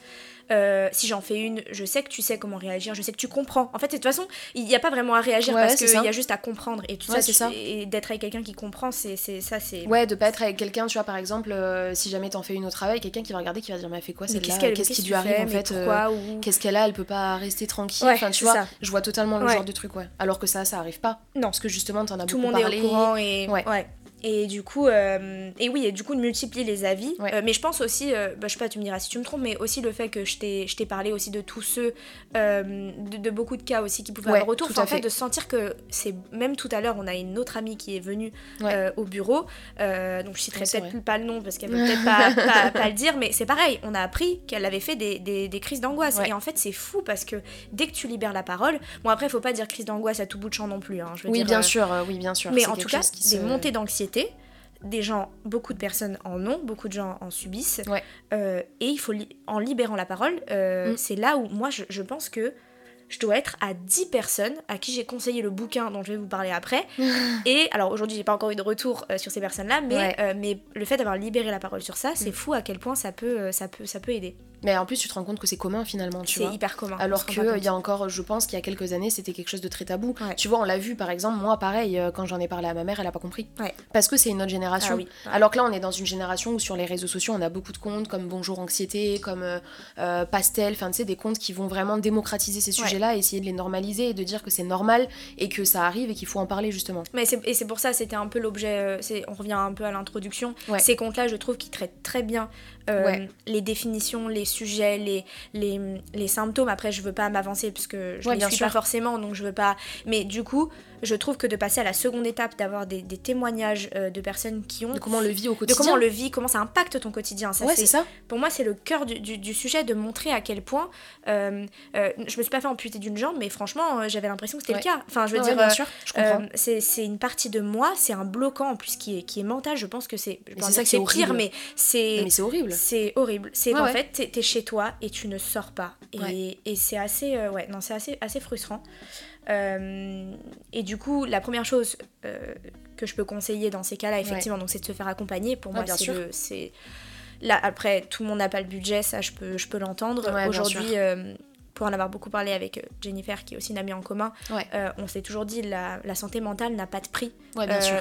Speaker 2: Euh, si j'en fais une, je sais que tu sais comment réagir, je sais que tu comprends. En fait, de toute façon, il n'y a pas vraiment à réagir parce qu'il y a juste à comprendre. Et tout ça, ça, et d'être avec quelqu'un qui comprend, c'est ça, c'est.
Speaker 1: Ouais, de pas être avec quelqu'un, tu vois, par exemple, euh, si jamais t'en fais une au travail, quelqu'un qui va regarder, qui va dire, mais elle fait quoi celle-là Qu'est-ce qui lui arrive en fait Qu'est-ce qu'elle a Elle peut pas rester tranquille. enfin, tu vois, je vois totalement le genre de truc, ouais. Alors que ça, ça arrive pas.
Speaker 2: Non.
Speaker 1: Parce que justement, t'en as
Speaker 2: Tout
Speaker 1: beaucoup
Speaker 2: parlé. Courant et. ouais. Et du coup, euh, et oui, et du coup de multiplier les avis. Euh, mais je pense aussi, euh, bah, je sais pas, tu me diras si tu me trompes, mais aussi le fait que je t'ai parlé aussi de tous ceux, de, beaucoup de cas aussi qui pouvaient avoir retour. en fait, de sentir que c'est même tout à l'heure, on a une autre amie qui est venue au bureau. donc je citerai peut-être pas le nom parce qu'elle peut <laughs> peut-être pas, pas, le dire, mais c'est pareil. On a appris qu'elle avait fait des, des, des crises d'angoisse. Et en fait, c'est fou parce que dès que tu libères la parole, bon après, il faut pas dire crise d'angoisse à tout bout de champ non plus. Hein, je veux
Speaker 1: oui, bien sûr, oui, bien sûr.
Speaker 2: Mais en tout cas, des montées d'anxiété des gens, beaucoup de personnes en ont, beaucoup de gens en subissent. Euh, et il faut, en libérant la parole, euh, mm. c'est là où moi je, pense que je dois être à 10 personnes à qui j'ai conseillé le bouquin dont je vais vous parler après. <laughs> et alors aujourd'hui, j'ai pas encore eu de retour euh, sur ces personnes-là, mais, mais le fait d'avoir libéré la parole sur ça, c'est mm. fou à quel point ça peut, ça peut, ça peut aider.
Speaker 1: Mais en plus, tu te rends compte que c'est commun finalement, tu vois.
Speaker 2: C'est hyper commun.
Speaker 1: Alors qu'il y a encore, je pense qu'il y a quelques années, c'était quelque chose de très tabou. Tu vois, on l'a vu par exemple, moi pareil, euh, quand j'en ai parlé à ma mère, elle a pas compris. Parce que c'est une autre génération. Ah Alors que là, on est dans une génération où sur les réseaux sociaux, on a beaucoup de comptes comme Bonjour Anxiété, comme euh, euh, Pastel, enfin tu sais, des comptes qui vont vraiment démocratiser ces sujets-là, essayer de les normaliser et de dire que c'est normal et que ça arrive et qu'il faut en parler justement.
Speaker 2: Mais et c'est pour ça, c'était un peu l'objet, on revient un peu à l'introduction. Ces comptes-là, je trouve qu'ils traitent très bien les définitions, les sujets, les, les, les, symptômes. Après, je veux pas m'avancer parce que je ne suis pas forcément, donc je veux pas. Mais du coup, je trouve que de passer à la seconde étape, d'avoir des, témoignages euh, de personnes qui ont.
Speaker 1: De comment on le vit au quotidien.
Speaker 2: De comment on le vit, comment ça impacte ton quotidien.
Speaker 1: Ça, ouais, c'est ça.
Speaker 2: Pour moi, c'est le cœur du, du, sujet de montrer à quel point. Euh, euh, je me suis pas fait amputer d'une jambe, mais franchement, euh, j'avais l'impression que c'était le cas. Enfin, je veux dire.
Speaker 1: bien sûr, je comprends.
Speaker 2: c'est une partie de moi, c'est un bloquant en plus qui est, qui est mental. Je pense que c'est. C'est ça c'est pire, mais c'est.
Speaker 1: Mais c'est horrible.
Speaker 2: C'est horrible. C'est qu'en fait, t'es es chez toi et tu ne sors pas. Et, et c'est assez. ouais, non, c'est assez, assez frustrant. Euh, et du coup, la première chose euh, que je peux conseiller dans ces cas-là, effectivement, donc c'est de se faire accompagner. Pour moi, c'est là après tout le monde n'a pas le budget, ça je peux je peux l'entendre. Aujourd'hui, euh, pour en avoir beaucoup parlé avec Jennifer, qui est aussi une amie en commun, on s'est toujours dit la, la santé mentale n'a pas de prix.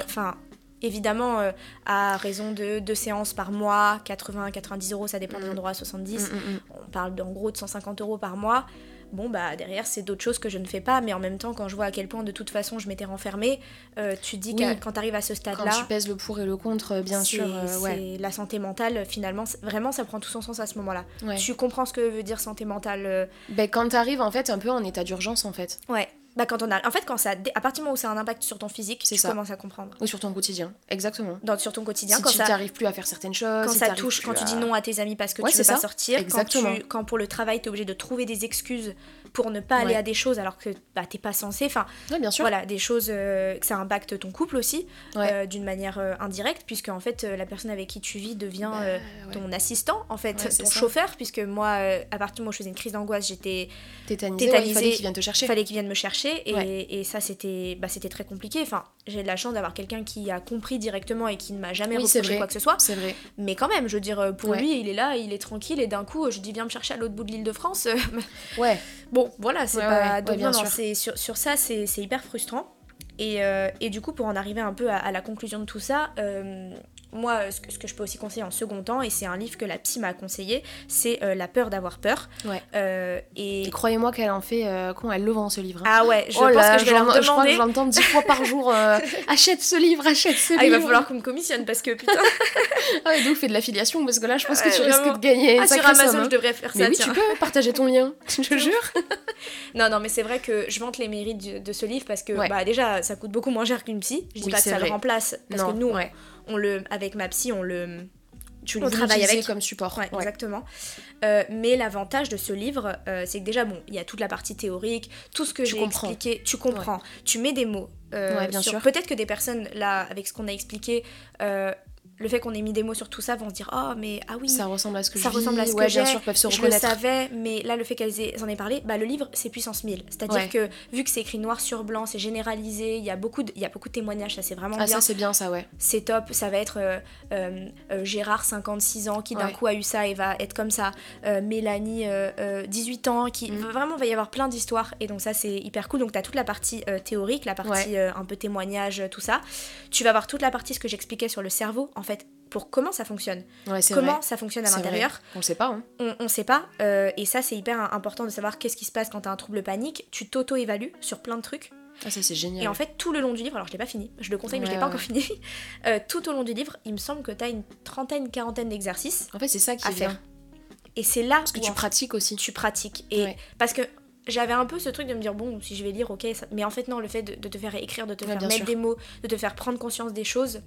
Speaker 2: Enfin, évidemment, à raison de deux séances par mois, 80, 90 euros, ça dépend des endroits, 70. On parle d'en gros de 150 euros par mois bon bah derrière c'est d'autres choses que je ne fais pas mais en même temps quand je vois à quel point de toute façon je m'étais renfermée euh, tu te dis que quand tu arrives à ce stade là
Speaker 1: quand tu pèses le pour et le contre euh, bien sûr
Speaker 2: euh,
Speaker 1: ouais.
Speaker 2: la santé mentale finalement vraiment ça prend tout son sens à ce moment là tu comprends ce que veut dire santé mentale
Speaker 1: ben, quand tu arrives en fait un peu en état d'urgence en fait.
Speaker 2: Ouais bah quand on a en fait quand ça à partir du moment où ça a un impact sur ton physique tu ça. commences à comprendre
Speaker 1: ou sur ton quotidien exactement
Speaker 2: Dans, sur ton quotidien
Speaker 1: si
Speaker 2: quand
Speaker 1: tu n'arrives plus à faire certaines choses
Speaker 2: quand
Speaker 1: ça
Speaker 2: touche quand tu dis non à tes amis parce que tu veux pas sortir exactement. Quand, quand pour le travail tu es obligé de trouver des excuses pour ne pas aller à des choses alors que bah, t'es pas censé. Enfin,
Speaker 1: bien sûr.
Speaker 2: Voilà, des choses euh, que ça impacte ton couple aussi, euh, d'une manière euh, indirecte, puisque en fait, la personne avec qui tu vis devient bah, ton assistant, en fait, ton chauffeur, puisque moi, à partir du moment où je faisais une crise d'angoisse, j'étais
Speaker 1: tétanisée. il fallait qu'il vienne te chercher.
Speaker 2: fallait qu'il vienne me chercher, et, et ça, c'était bah, c'était très compliqué. Enfin, j'ai de la chance d'avoir quelqu'un qui a compris directement et qui ne m'a jamais oui, reproché quoi que ce soit.
Speaker 1: C'est vrai.
Speaker 2: Mais quand même, je veux dire, pour lui, il est là, il est tranquille, et d'un coup, je dis viens me chercher à l'autre bout de l'île de France. <laughs>
Speaker 1: ouais.
Speaker 2: Bon, voilà, c'est pas. donc, non, sur, sur ça, c'est hyper frustrant. Et, euh, et, du coup, pour en arriver un peu à, la conclusion de tout ça, euh, moi, ce que, ce que je peux aussi conseiller en second temps, et c'est un livre que la psy m'a conseillé, c'est euh, La peur d'avoir peur.
Speaker 1: Ouais.
Speaker 2: Euh, et
Speaker 1: Et croyez-moi qu'elle en fait, euh, quand elle le vend ce livre. hein.
Speaker 2: ah ouais, je
Speaker 1: Oh
Speaker 2: pense
Speaker 1: là,
Speaker 2: que je vais leur
Speaker 1: j'en- je crois
Speaker 2: demander.
Speaker 1: que je l'entends dix fois par jour. euh, <laughs> achète ce livre, achète ce
Speaker 2: Ah, il
Speaker 1: livre.
Speaker 2: va falloir qu'on me commissionne parce que putain, <laughs>
Speaker 1: Ah ouais, donc fais de l'affiliation parce que là, je pense que tu risques de gagner
Speaker 2: ah, sur Amazon,
Speaker 1: somme, hein.
Speaker 2: je devrais faire
Speaker 1: Mais
Speaker 2: ça.
Speaker 1: oui,
Speaker 2: tiens.
Speaker 1: tu peux partager ton lien, <laughs> je te jure.
Speaker 2: Non, non, mais c'est vrai que je vante les mérites de ce livre parce que
Speaker 1: Ouais.
Speaker 2: bah, déjà, ça coûte beaucoup moins cher qu'une psy. Je dis
Speaker 1: Oui,
Speaker 2: pas que ça
Speaker 1: vrai.
Speaker 2: le remplace parce que nous. On le, avec ma psy, on le,
Speaker 1: Tu
Speaker 2: on
Speaker 1: le
Speaker 2: travaille avec.
Speaker 1: comme support.
Speaker 2: Ouais,
Speaker 1: Ouais.
Speaker 2: exactement. Euh, mais l'avantage de ce livre, euh, c'est que déjà, bon, il y a toute la partie théorique, tout ce que j'ai expliqué, tu comprends, tu mets des mots. euh,
Speaker 1: bien
Speaker 2: sur-
Speaker 1: sûr.
Speaker 2: Peut-être que des personnes, là, avec ce qu'on a expliqué, le fait qu'on ait mis des mots sur tout ça, vont se dire, oh, mais ah oui,
Speaker 1: Ça ressemble à ce que
Speaker 2: ça
Speaker 1: je
Speaker 2: ressemble à ce
Speaker 1: ouais,
Speaker 2: que
Speaker 1: bien
Speaker 2: j'ai,
Speaker 1: sûr, peuvent se
Speaker 2: je le savais, mais là, le fait qu'elles en aient parlé, bah, le livre, c'est puissance 1000. C'est-à-dire
Speaker 1: Ouais.
Speaker 2: que, vu que c'est écrit noir sur blanc, c'est généralisé, il y, a beaucoup de, il y a beaucoup de témoignages, ça c'est vraiment
Speaker 1: Ah,
Speaker 2: bien.
Speaker 1: ça, c'est bien, ça, ouais.
Speaker 2: c'est top, ça va être euh, euh, euh, Gérard, 56 ans, qui d'un
Speaker 1: Ouais.
Speaker 2: coup a eu ça et va être comme ça. Euh, Mélanie, euh, euh, 18 ans, qui
Speaker 1: Mm.
Speaker 2: vraiment va y avoir plein d'histoires. Et donc ça, c'est hyper cool. Donc tu as toute la partie théorique, la partie un peu témoignage, tout ça. Tu vas avoir toute la partie, ce que j'expliquais sur le cerveau, en fait, pour comment ça fonctionne.
Speaker 1: Ouais,
Speaker 2: Comment
Speaker 1: vrai.
Speaker 2: ça fonctionne à l'intérieur.
Speaker 1: On le sait pas, hein.
Speaker 2: On, on sait pas. euh, et ça, c'est hyper important de savoir qu'est-ce qui se passe quand tu as un trouble panique. Tu t'auto-évalues sur plein de trucs.
Speaker 1: Ah, ça, c'est génial.
Speaker 2: Et en fait, tout le long du livre, alors je l'ai pas fini, je le conseille, mais je l'ai
Speaker 1: Ouais,
Speaker 2: pas
Speaker 1: ouais.
Speaker 2: encore fini. <laughs> Euh, tout au long du livre, il me semble que tu as une trentaine, quarantaine d'exercices
Speaker 1: En fait, c'est ça qui
Speaker 2: à
Speaker 1: est
Speaker 2: faire.
Speaker 1: bien.
Speaker 2: Et c'est là
Speaker 1: Parce que
Speaker 2: où
Speaker 1: tu
Speaker 2: en fait,
Speaker 1: pratiques aussi.
Speaker 2: tu pratiques. Et
Speaker 1: Ouais.
Speaker 2: parce que j'avais un peu ce truc de me dire, bon, si je vais lire, ok, ça- mais en fait, non, le fait de, de te faire écrire, de te
Speaker 1: Ouais,
Speaker 2: faire mettre
Speaker 1: sûr.
Speaker 2: des mots, de te faire prendre conscience des choses,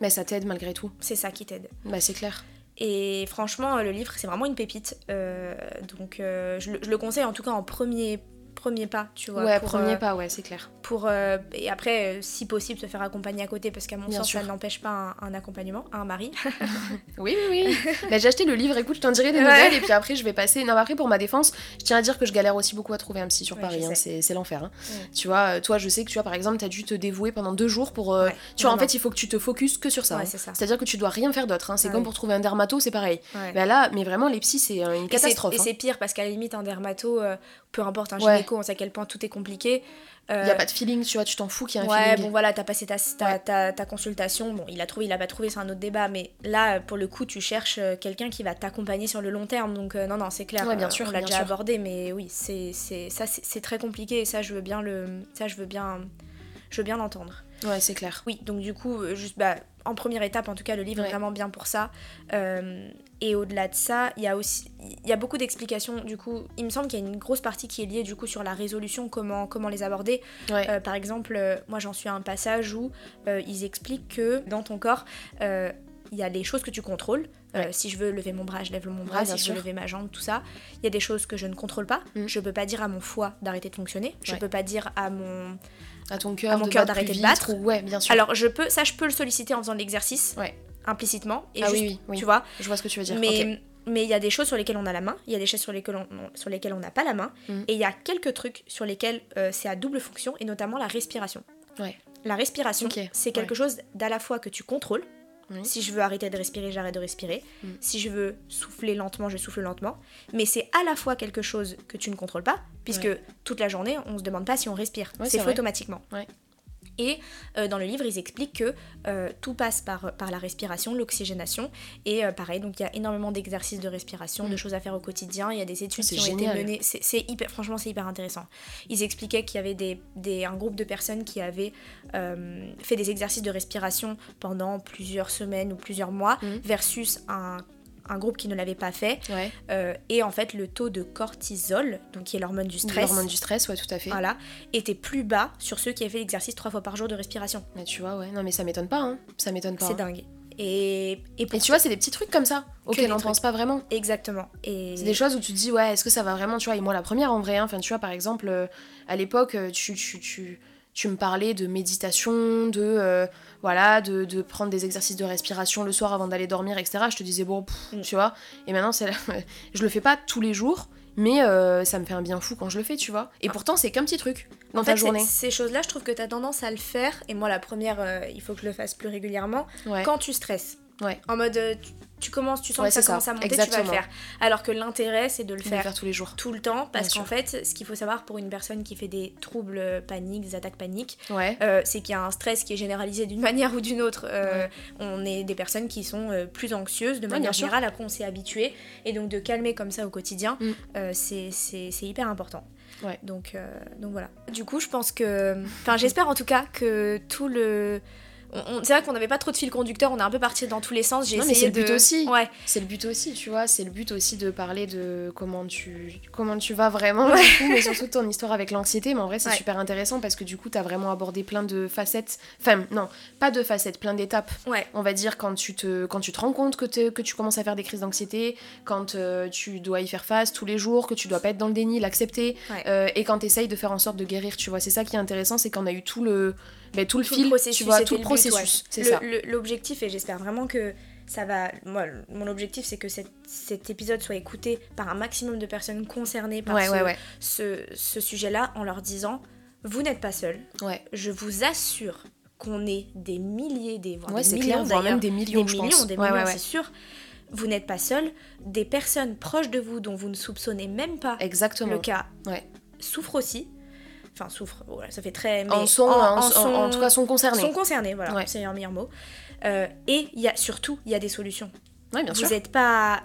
Speaker 1: Mais ça t'aide malgré tout.
Speaker 2: c'est ça qui t'aide.
Speaker 1: Bah, c'est clair.
Speaker 2: Et franchement, le livre, c'est vraiment une pépite. Euh, donc, euh, je, le- je le conseille en tout cas en premier, premier pas, tu vois.
Speaker 1: ouais,
Speaker 2: pour,
Speaker 1: premier
Speaker 2: euh,
Speaker 1: pas, ouais, c'est clair.
Speaker 2: pour euh, et après euh, si possible se faire accompagner à côté parce qu'à mon
Speaker 1: Bien
Speaker 2: sens
Speaker 1: sûr.
Speaker 2: ça n'empêche pas un, un accompagnement un mari <laughs>
Speaker 1: Oui, oui, oui. bah, j'ai acheté le livre, écoute, je t'en dirai des
Speaker 2: Ouais.
Speaker 1: nouvelles, et puis après, je vais passer. Non, après, pour ma défense, je tiens à dire que je galère aussi beaucoup à trouver un psy sur
Speaker 2: Ouais,
Speaker 1: Paris, hein, c'est l'enfer. hein.
Speaker 2: Ouais.
Speaker 1: Tu vois, toi, je sais que tu vois, par exemple, t'as dû te dévouer pendant deux jours pour. euh. Tu vois, en fait, il faut que tu te focuses que sur ça.
Speaker 2: Ouais,
Speaker 1: hein.
Speaker 2: c'est ça.
Speaker 1: C'est-à-dire que tu dois rien faire d'autre. C'est
Speaker 2: Ah
Speaker 1: comme pour trouver un dermato, c'est pareil. Bah là, mais vraiment, les psys, c'est une catastrophe.
Speaker 2: et c'est pire parce qu'à la limite un dermato peu importe un
Speaker 1: Ouais.
Speaker 2: gynéco on sait à quel point tout est compliqué Euh,
Speaker 1: Il y a pas de feeling, tu vois, tu t'en fous qu'il y a un
Speaker 2: ouais
Speaker 1: feeling.
Speaker 2: bon voilà t'as passé ta, ta,
Speaker 1: Ouais.
Speaker 2: ta, ta consultation bon il a trouvé il a pas trouvé c'est un autre débat mais là pour le coup tu cherches euh, quelqu'un qui va t'accompagner sur le long terme donc euh, non non c'est clair
Speaker 1: Ouais, bien
Speaker 2: euh,
Speaker 1: sûr,
Speaker 2: on l'a déjà
Speaker 1: sûr.
Speaker 2: abordé mais oui c'est c'est ça c'est très compliqué et ça je veux bien le ça je veux bien je veux bien l'entendre
Speaker 1: Ouais, c'est clair.
Speaker 2: Oui, donc du coup, euh, juste bah, en première étape, en tout cas, le livre
Speaker 1: Ouais.
Speaker 2: est vraiment bien pour ça. Euh, et au-delà de ça, il y a aussi, il y a beaucoup d'explications. Du coup, il me semble qu'il y a une grosse partie qui est liée du coup sur la résolution, comment comment les aborder.
Speaker 1: Ouais.
Speaker 2: Euh, par exemple, euh, moi j'en suis à un passage où ils expliquent que dans ton corps, il y a des choses que tu contrôles. Euh, si je veux lever mon bras, je lève mon bras.
Speaker 1: Ouais,
Speaker 2: si je
Speaker 1: sûr.
Speaker 2: veux lever ma jambe, tout ça. Il y a des choses que je ne contrôle pas.
Speaker 1: Mm.
Speaker 2: Je peux pas dire à mon foie d'arrêter de fonctionner. Je
Speaker 1: Ouais.
Speaker 2: peux pas dire à mon
Speaker 1: à ton cœur,
Speaker 2: à mon cœur d'arrêter de battre.
Speaker 1: ou- Ouais, bien sûr.
Speaker 2: alors, je peux, ça, je peux le solliciter en faisant de l'exercice,
Speaker 1: Ouais.
Speaker 2: implicitement, et
Speaker 1: ah
Speaker 2: juste,
Speaker 1: oui, oui, oui.
Speaker 2: tu vois.
Speaker 1: Je vois ce que tu veux dire.
Speaker 2: Mais mais il y a des choses sur lesquelles on a la main, il y a des choses sur lesquelles on sur lesquelles on n'a pas la main,
Speaker 1: Mhm.
Speaker 2: et il y a quelques trucs sur lesquels euh, c'est à double fonction, et notamment la respiration.
Speaker 1: Ouais.
Speaker 2: La respiration, c'est quelque chose d'à la fois que tu contrôles. Si je veux arrêter de respirer, j'arrête de respirer.
Speaker 1: Mhm.
Speaker 2: Si je veux souffler lentement, je souffle lentement. Mais c'est à la fois quelque chose que tu ne contrôles pas, puisque
Speaker 1: Ouais.
Speaker 2: toute la journée, on se demande pas si on respire.
Speaker 1: Ouais,
Speaker 2: c'est
Speaker 1: c'est
Speaker 2: fait
Speaker 1: vrai.
Speaker 2: automatiquement.
Speaker 1: Ouais.
Speaker 2: Et euh, dans le livre, ils expliquent que euh, tout passe par, par la respiration, l'oxygénation. Et euh, pareil, donc il y a énormément d'exercices de respiration, de
Speaker 1: Mm.
Speaker 2: choses à faire au quotidien. Il y a des études qui ont été menées. C'est hyper, franchement, c'est hyper intéressant. Ils expliquaient qu'il y avait des, des- un groupe de personnes qui avaient fait des exercices de respiration pendant plusieurs semaines ou plusieurs mois,
Speaker 1: Mm.
Speaker 2: versus un, un groupe qui ne l'avait pas fait.
Speaker 1: Ouais.
Speaker 2: Euh, et en fait, le taux de cortisol, donc qui est l'hormone du stress,
Speaker 1: L'hormone du stress, ouais, tout à fait.
Speaker 2: voilà, était plus bas sur ceux qui avaient fait l'exercice trois fois par jour de respiration.
Speaker 1: Mais tu vois, ouais. Non, mais ça m'étonne pas, hein. Ça m'étonne pas.
Speaker 2: C'est
Speaker 1: hein.
Speaker 2: dingue. Et, et,
Speaker 1: tu vois, c'est des petits trucs comme ça auxquels on
Speaker 2: trucs.
Speaker 1: pense pas vraiment.
Speaker 2: Exactement. Et
Speaker 1: C'est des choses où tu te dis, ouais, est-ce que ça va vraiment, tu vois, et moi la première en vrai, hein. enfin, tu vois, par exemple, euh, à l'époque, euh, tu, tu, tu, tu me parlais de méditation, de, euh, voilà, de, de prendre des exercices de respiration le soir avant d'aller dormir, etc. Je te disais, bon, pff,
Speaker 2: Mm.
Speaker 1: tu vois, et maintenant, c'est <laughs> je le fais pas tous les jours, mais euh, ça me fait un bien fou quand je le fais, tu vois. Et pourtant, c'est qu'un petit truc dans
Speaker 2: en
Speaker 1: ta
Speaker 2: fait,
Speaker 1: journée.
Speaker 2: ces choses-là, je trouve que tu as tendance à le faire. Et moi, la première, euh, il faut que je le fasse plus régulièrement.
Speaker 1: Ouais.
Speaker 2: Quand tu stresses.
Speaker 1: Ouais.
Speaker 2: En mode, tu, commences, tu sens que ça, commence à monter, tu vas le faire. Alors que l'intérêt, c'est de le faire,
Speaker 1: tous les jours.
Speaker 2: Tout le temps, parce qu'en fait, ce qu'il faut savoir pour une personne qui fait des troubles paniques, des attaques paniques, euh, c'est qu'il y a un stress qui est généralisé d'une <laughs> manière ou d'une autre. Euh, on est des personnes qui sont plus anxieuses de manière générale, après on s'est habitué, et donc de calmer comme ça au quotidien, mm. c'est hyper important. Donc voilà. Du coup, je pense que. Enfin, j'espère en tout cas que tout le c'est vrai qu'on n'avait pas trop de fil conducteur, on est un peu parti dans tous les sens.
Speaker 1: J'ai essayé c'est le but aussi. Ouais. C'est le but aussi, tu vois. C'est le but aussi de parler de comment tu, comment tu vas vraiment, mais surtout ton histoire avec l'anxiété. Mais en vrai, c'est super intéressant parce que du coup, tu as vraiment abordé plein de facettes. Enfin, non, pas de facettes, plein d'étapes.
Speaker 2: Ouais.
Speaker 1: On va dire quand tu te, quand tu te rends compte que, que tu commences à faire des crises d'anxiété, quand euh, tu dois y faire face tous les jours, que tu dois pas être dans le déni, l'accepter, euh, et quand tu essayes de faire en sorte de guérir, tu vois. C'est ça qui est intéressant, c'est qu'on a eu tout le mais tout le fil, processus, tu vois, tout le processus. C'est ça.
Speaker 2: L'objectif, et j'espère vraiment que ça va. Moi, mon objectif, c'est que cet épisode soit écouté par un maximum de personnes concernées par ce, ce, sujet-là en leur disant Vous n'êtes pas seul.
Speaker 1: Ouais.
Speaker 2: Je vous assure qu'on est des milliers, des,
Speaker 1: voire des millions, voire même des millions,
Speaker 2: des
Speaker 1: je
Speaker 2: millions,
Speaker 1: pense.
Speaker 2: Des millions, c'est sûr. Vous n'êtes pas seul. Des personnes proches de vous dont vous ne soupçonnez même pas
Speaker 1: Exactement.
Speaker 2: le cas
Speaker 1: ouais.
Speaker 2: souffrent aussi enfin souffrent, voilà, ça fait très...
Speaker 1: Mais en, sont, en, tout cas sont concernés.
Speaker 2: Sont concernés, voilà, c'est un meilleur mot. Euh, et y a surtout, il y a des solutions.
Speaker 1: Ouais, bien Vous
Speaker 2: n'êtes pas...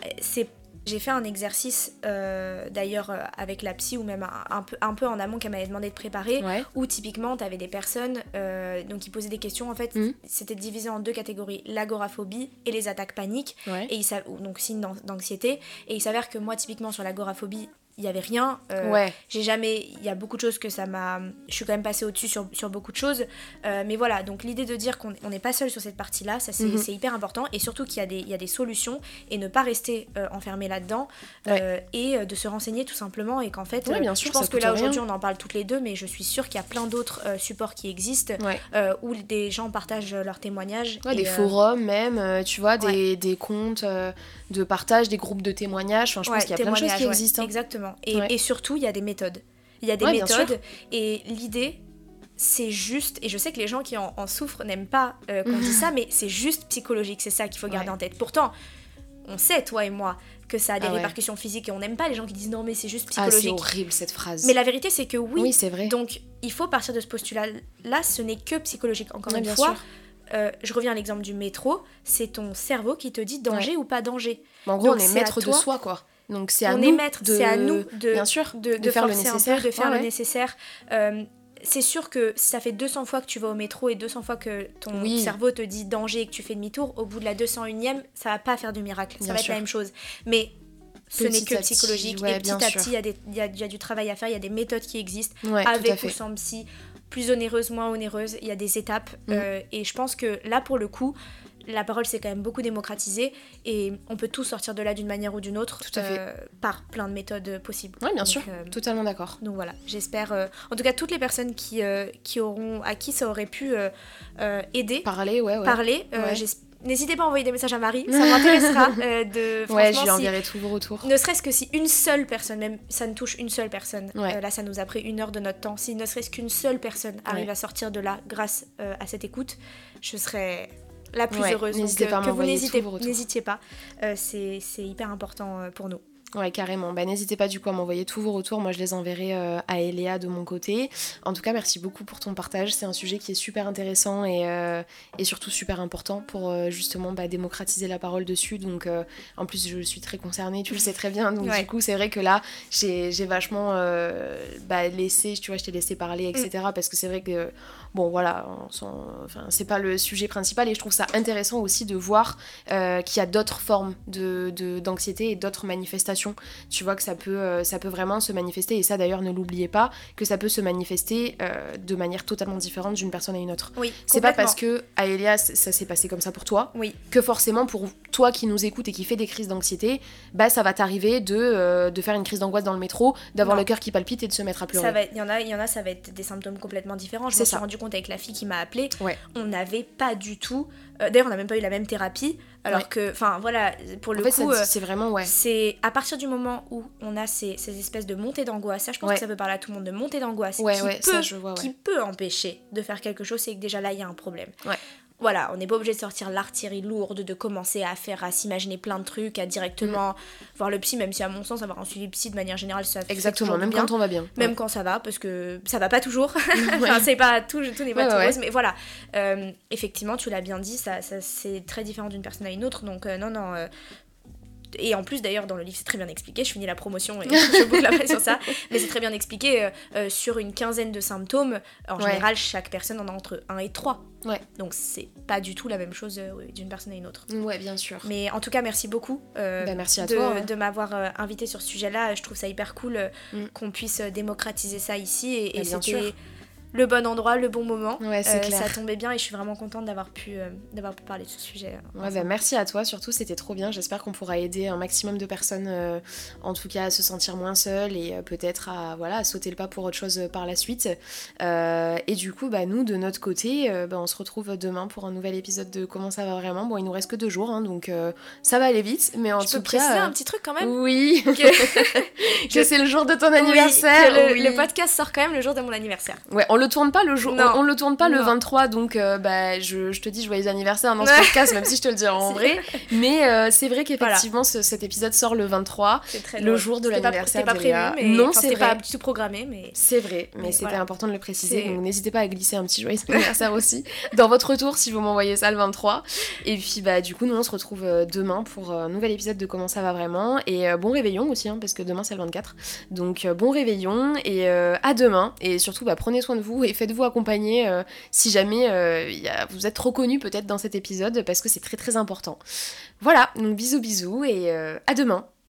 Speaker 2: J'ai fait un exercice euh, d'ailleurs euh, avec la psy ou même un, peu, un peu en amont qu'elle m'avait demandé de préparer où typiquement tu avais des personnes donc qui posaient des questions en fait mmh. c'était divisé en deux catégories l'agoraphobie et les attaques paniques et il donc signe d'anxiété et il s'avère que moi typiquement sur l'agoraphobie il y avait rien.
Speaker 1: Euh, ouais.
Speaker 2: J'ai jamais. Il y a beaucoup de choses que ça m'a. Je suis quand même passée au-dessus sur, sur, beaucoup de choses. Euh, mais voilà, donc l'idée de dire qu'on n'est pas seul sur cette partie-là, ça mhm. c'est hyper important. Et surtout qu'il y, y, a des solutions et ne pas rester euh, enfermé là-dedans. et de se renseigner tout simplement. Et qu'en fait,
Speaker 1: bien sûr,
Speaker 2: je pense que là aujourd'hui on en parle toutes les deux, mais je suis sûre qu'il y a plein d'autres supports qui existent où des gens partagent leurs témoignages.
Speaker 1: Des forums même, tu vois, des, des comptes de partage, des groupes de témoignages. Enfin, je pense qu'il y a plein de choses qui existent. Hein.
Speaker 2: Exactement. Et, surtout, il y a des méthodes. Il y a des méthodes. Et l'idée, c'est juste, et je sais que les gens qui en, souffrent n'aiment pas euh, qu'on dise <laughs> ça, mais c'est juste psychologique, c'est ça qu'il faut garder en tête. Pourtant, on sait, toi et moi, que ça a des ah répercussions physiques et on n'aime pas les gens qui disent non, mais c'est juste ah, psychologique.
Speaker 1: c'est horrible cette phrase.
Speaker 2: Mais la vérité, c'est que oui.
Speaker 1: Oui, c'est vrai.
Speaker 2: Donc, il faut partir de ce postulat-là, ce n'est que psychologique. Encore une fois, euh, je reviens à l'exemple du métro, c'est ton cerveau qui te dit danger ou pas danger.
Speaker 1: en gros, on est maître de soi, quoi. Donc c'est à,
Speaker 2: nous de... à nous de,
Speaker 1: Bien sûr,
Speaker 2: de, de, faire le nécessaire. de faire le nécessaire. Euh, c'est sûr que si ça fait 200 fois que tu vas au métro et 200 fois que ton cerveau te dit danger et que tu fais demi-tour, au bout de la 201e, ça va pas faire du miracle. ça va être la même chose. Mais ce n'est que psychologique. et petit à petit, il y, a du travail à faire, il y a des méthodes qui existent, avec ou sans psy plus onéreuse, moins onéreuse, il y a des étapes. Mm. Euh, et je pense que là, pour le coup, la parole s'est quand même beaucoup démocratisée et on peut tous sortir de là d'une manière ou d'une autre
Speaker 1: Tout à fait. Euh,
Speaker 2: par plein de méthodes possibles.
Speaker 1: Oui, bien sûr, euh, totalement d'accord.
Speaker 2: Donc voilà, j'espère, en tout cas toutes les personnes qui, qui auront, à qui ça aurait pu aider,
Speaker 1: parler, ouais, ouais.
Speaker 2: parler, N'hésitez pas à envoyer des messages à Marie, <laughs> ça m'intéressera euh, de.
Speaker 1: Ouais, je lui enverrai tous vos retours.
Speaker 2: Ne serait-ce que si une seule personne, même ça ne touche une seule personne, euh, là ça nous a pris une heure de notre temps, si ne serait-ce qu'une seule personne arrive à sortir de là grâce euh, à cette écoute, je serais la plus heureuse.
Speaker 1: N'hésitez pas à
Speaker 2: que
Speaker 1: vous
Speaker 2: n'hésitez pas, c'est hyper important pour nous.
Speaker 1: Ouais, carrément. Bah, N'hésitez pas du coup à m'envoyer tous vos retours. Moi, je les enverrai euh, à Eléa de mon côté. En tout cas, merci beaucoup pour ton partage. C'est un sujet qui est super intéressant et, euh, et surtout super important pour euh, justement bah, démocratiser la parole dessus. Donc, en plus, je suis très concernée, tu le sais très bien. Donc, du coup, c'est vrai que là, j'ai vachement bah, laissé, tu vois, je t'ai laissé parler, etc. Mm. Parce que c'est vrai que bon voilà, enfin, c'est pas le sujet principal et je trouve ça intéressant aussi de voir qu'il y a d'autres formes d'anxiété de, d'anxiété et d'autres manifestations. Tu vois que ça peut, euh, ça peut vraiment se manifester et ça d'ailleurs ne l'oubliez pas, que ça peut se manifester euh, de manière totalement différente d'une personne à une autre.
Speaker 2: Oui,
Speaker 1: c'est pas parce que à Elias ça s'est passé comme ça pour toi
Speaker 2: oui.
Speaker 1: que forcément pour toi qui nous écoute et qui fait des crises d'anxiété, bah ça va t'arriver de, de faire une crise d'angoisse dans le métro, d'avoir le cœur qui palpite et de se mettre à pleurer.
Speaker 2: Il y en a, y en a, ça va être des symptômes complètement différents. Je me suis rendu compte avec la fille qui m'a appelé, on n'avait pas du tout. Euh, d'ailleurs, on n'a même pas eu la même thérapie. Alors que, enfin voilà, pour le coup,
Speaker 1: euh, c'est vraiment ouais.
Speaker 2: C'est à partir du moment où on a ces, ces espèces de montées d'angoisse. Ça, je pense que ça peut parler à tout le monde de montées d'angoisse
Speaker 1: qui,
Speaker 2: peut, qui peut empêcher de faire quelque chose. C'est que déjà là, il y a un problème. Voilà, on n'est pas obligé de sortir l'artillerie lourde, de commencer à faire, à s'imaginer plein de trucs, à directement mm. voir le psy, même si à mon sens, avoir un suivi psy de manière générale, ça
Speaker 1: Exactement, même quand on va bien.
Speaker 2: Même quand ça va, parce que ça va pas toujours. <laughs> enfin, c'est pas tout, tout n'est pas tout rose, mais voilà. Euh, effectivement, tu l'as bien dit, ça, ça c'est très différent d'une personne à une autre, donc euh, non, non, euh, et en plus d'ailleurs dans le livre c'est très bien expliqué, je finis la promotion et <laughs> je boucle la sur ça, mais c'est très bien expliqué euh, euh, sur une quinzaine de symptômes. En général, chaque personne en a entre 1 et 3.
Speaker 1: Ouais.
Speaker 2: Donc c'est pas du tout la même chose euh, d'une personne à une autre.
Speaker 1: Ouais, bien sûr.
Speaker 2: Mais en tout cas, merci beaucoup
Speaker 1: bah, merci à
Speaker 2: de,
Speaker 1: toi,
Speaker 2: de m'avoir invité sur ce sujet-là. Je trouve ça hyper cool mm. qu'on puisse démocratiser ça ici et, bah, et c'était le bon endroit, le bon moment.
Speaker 1: Ouais, c'est euh,
Speaker 2: Ça tombait bien et je suis vraiment contente d'avoir pu, euh, d'avoir pu parler de ce sujet.
Speaker 1: Euh, ouais, bah, merci à toi, surtout c'était trop bien. J'espère qu'on pourra aider un maximum de personnes, en tout cas à se sentir moins seules et peut-être à, voilà, à sauter le pas pour autre chose par la suite. et du coup, bah, nous, de notre côté, bah, on se retrouve demain pour un nouvel épisode de Comment ça va vraiment? Bon, il nous reste que deux jours, hein, donc ça va aller vite, mais en
Speaker 2: je
Speaker 1: tout cas.
Speaker 2: un petit truc quand même?
Speaker 1: Oui, <laughs> que, c'est le jour de ton anniversaire.
Speaker 2: le, le, podcast sort quand même le jour de mon anniversaire.
Speaker 1: Ouais, on le tourne pas le jour on, le tourne pas le 23, donc euh, bah, je, je, te dis joyeux anniversaire dans ce podcast, même si je te le dirai en <laughs> vrai. Mais euh, c'est vrai qu'effectivement, cet épisode sort le 23, le jour de l'anniversaire.
Speaker 2: C'était pas prévu, mais non, c'est pas du tout programmé. Mais...
Speaker 1: C'est vrai, mais, c'était important de le préciser. Donc n'hésitez pas à glisser un petit joyeux <laughs> anniversaire aussi dans votre retour si vous m'envoyez ça le 23. Et puis bah du coup, nous on se retrouve euh, demain pour un nouvel épisode de Comment ça va vraiment. Et bon réveillon aussi, hein, parce que demain c'est le 24. Donc bon réveillon et à demain. Et surtout, bah, prenez soin de vous et faites-vous accompagner si jamais euh, vous êtes reconnu peut-être dans cet épisode parce que c'est très très important. Voilà, donc bisous bisous et euh, à demain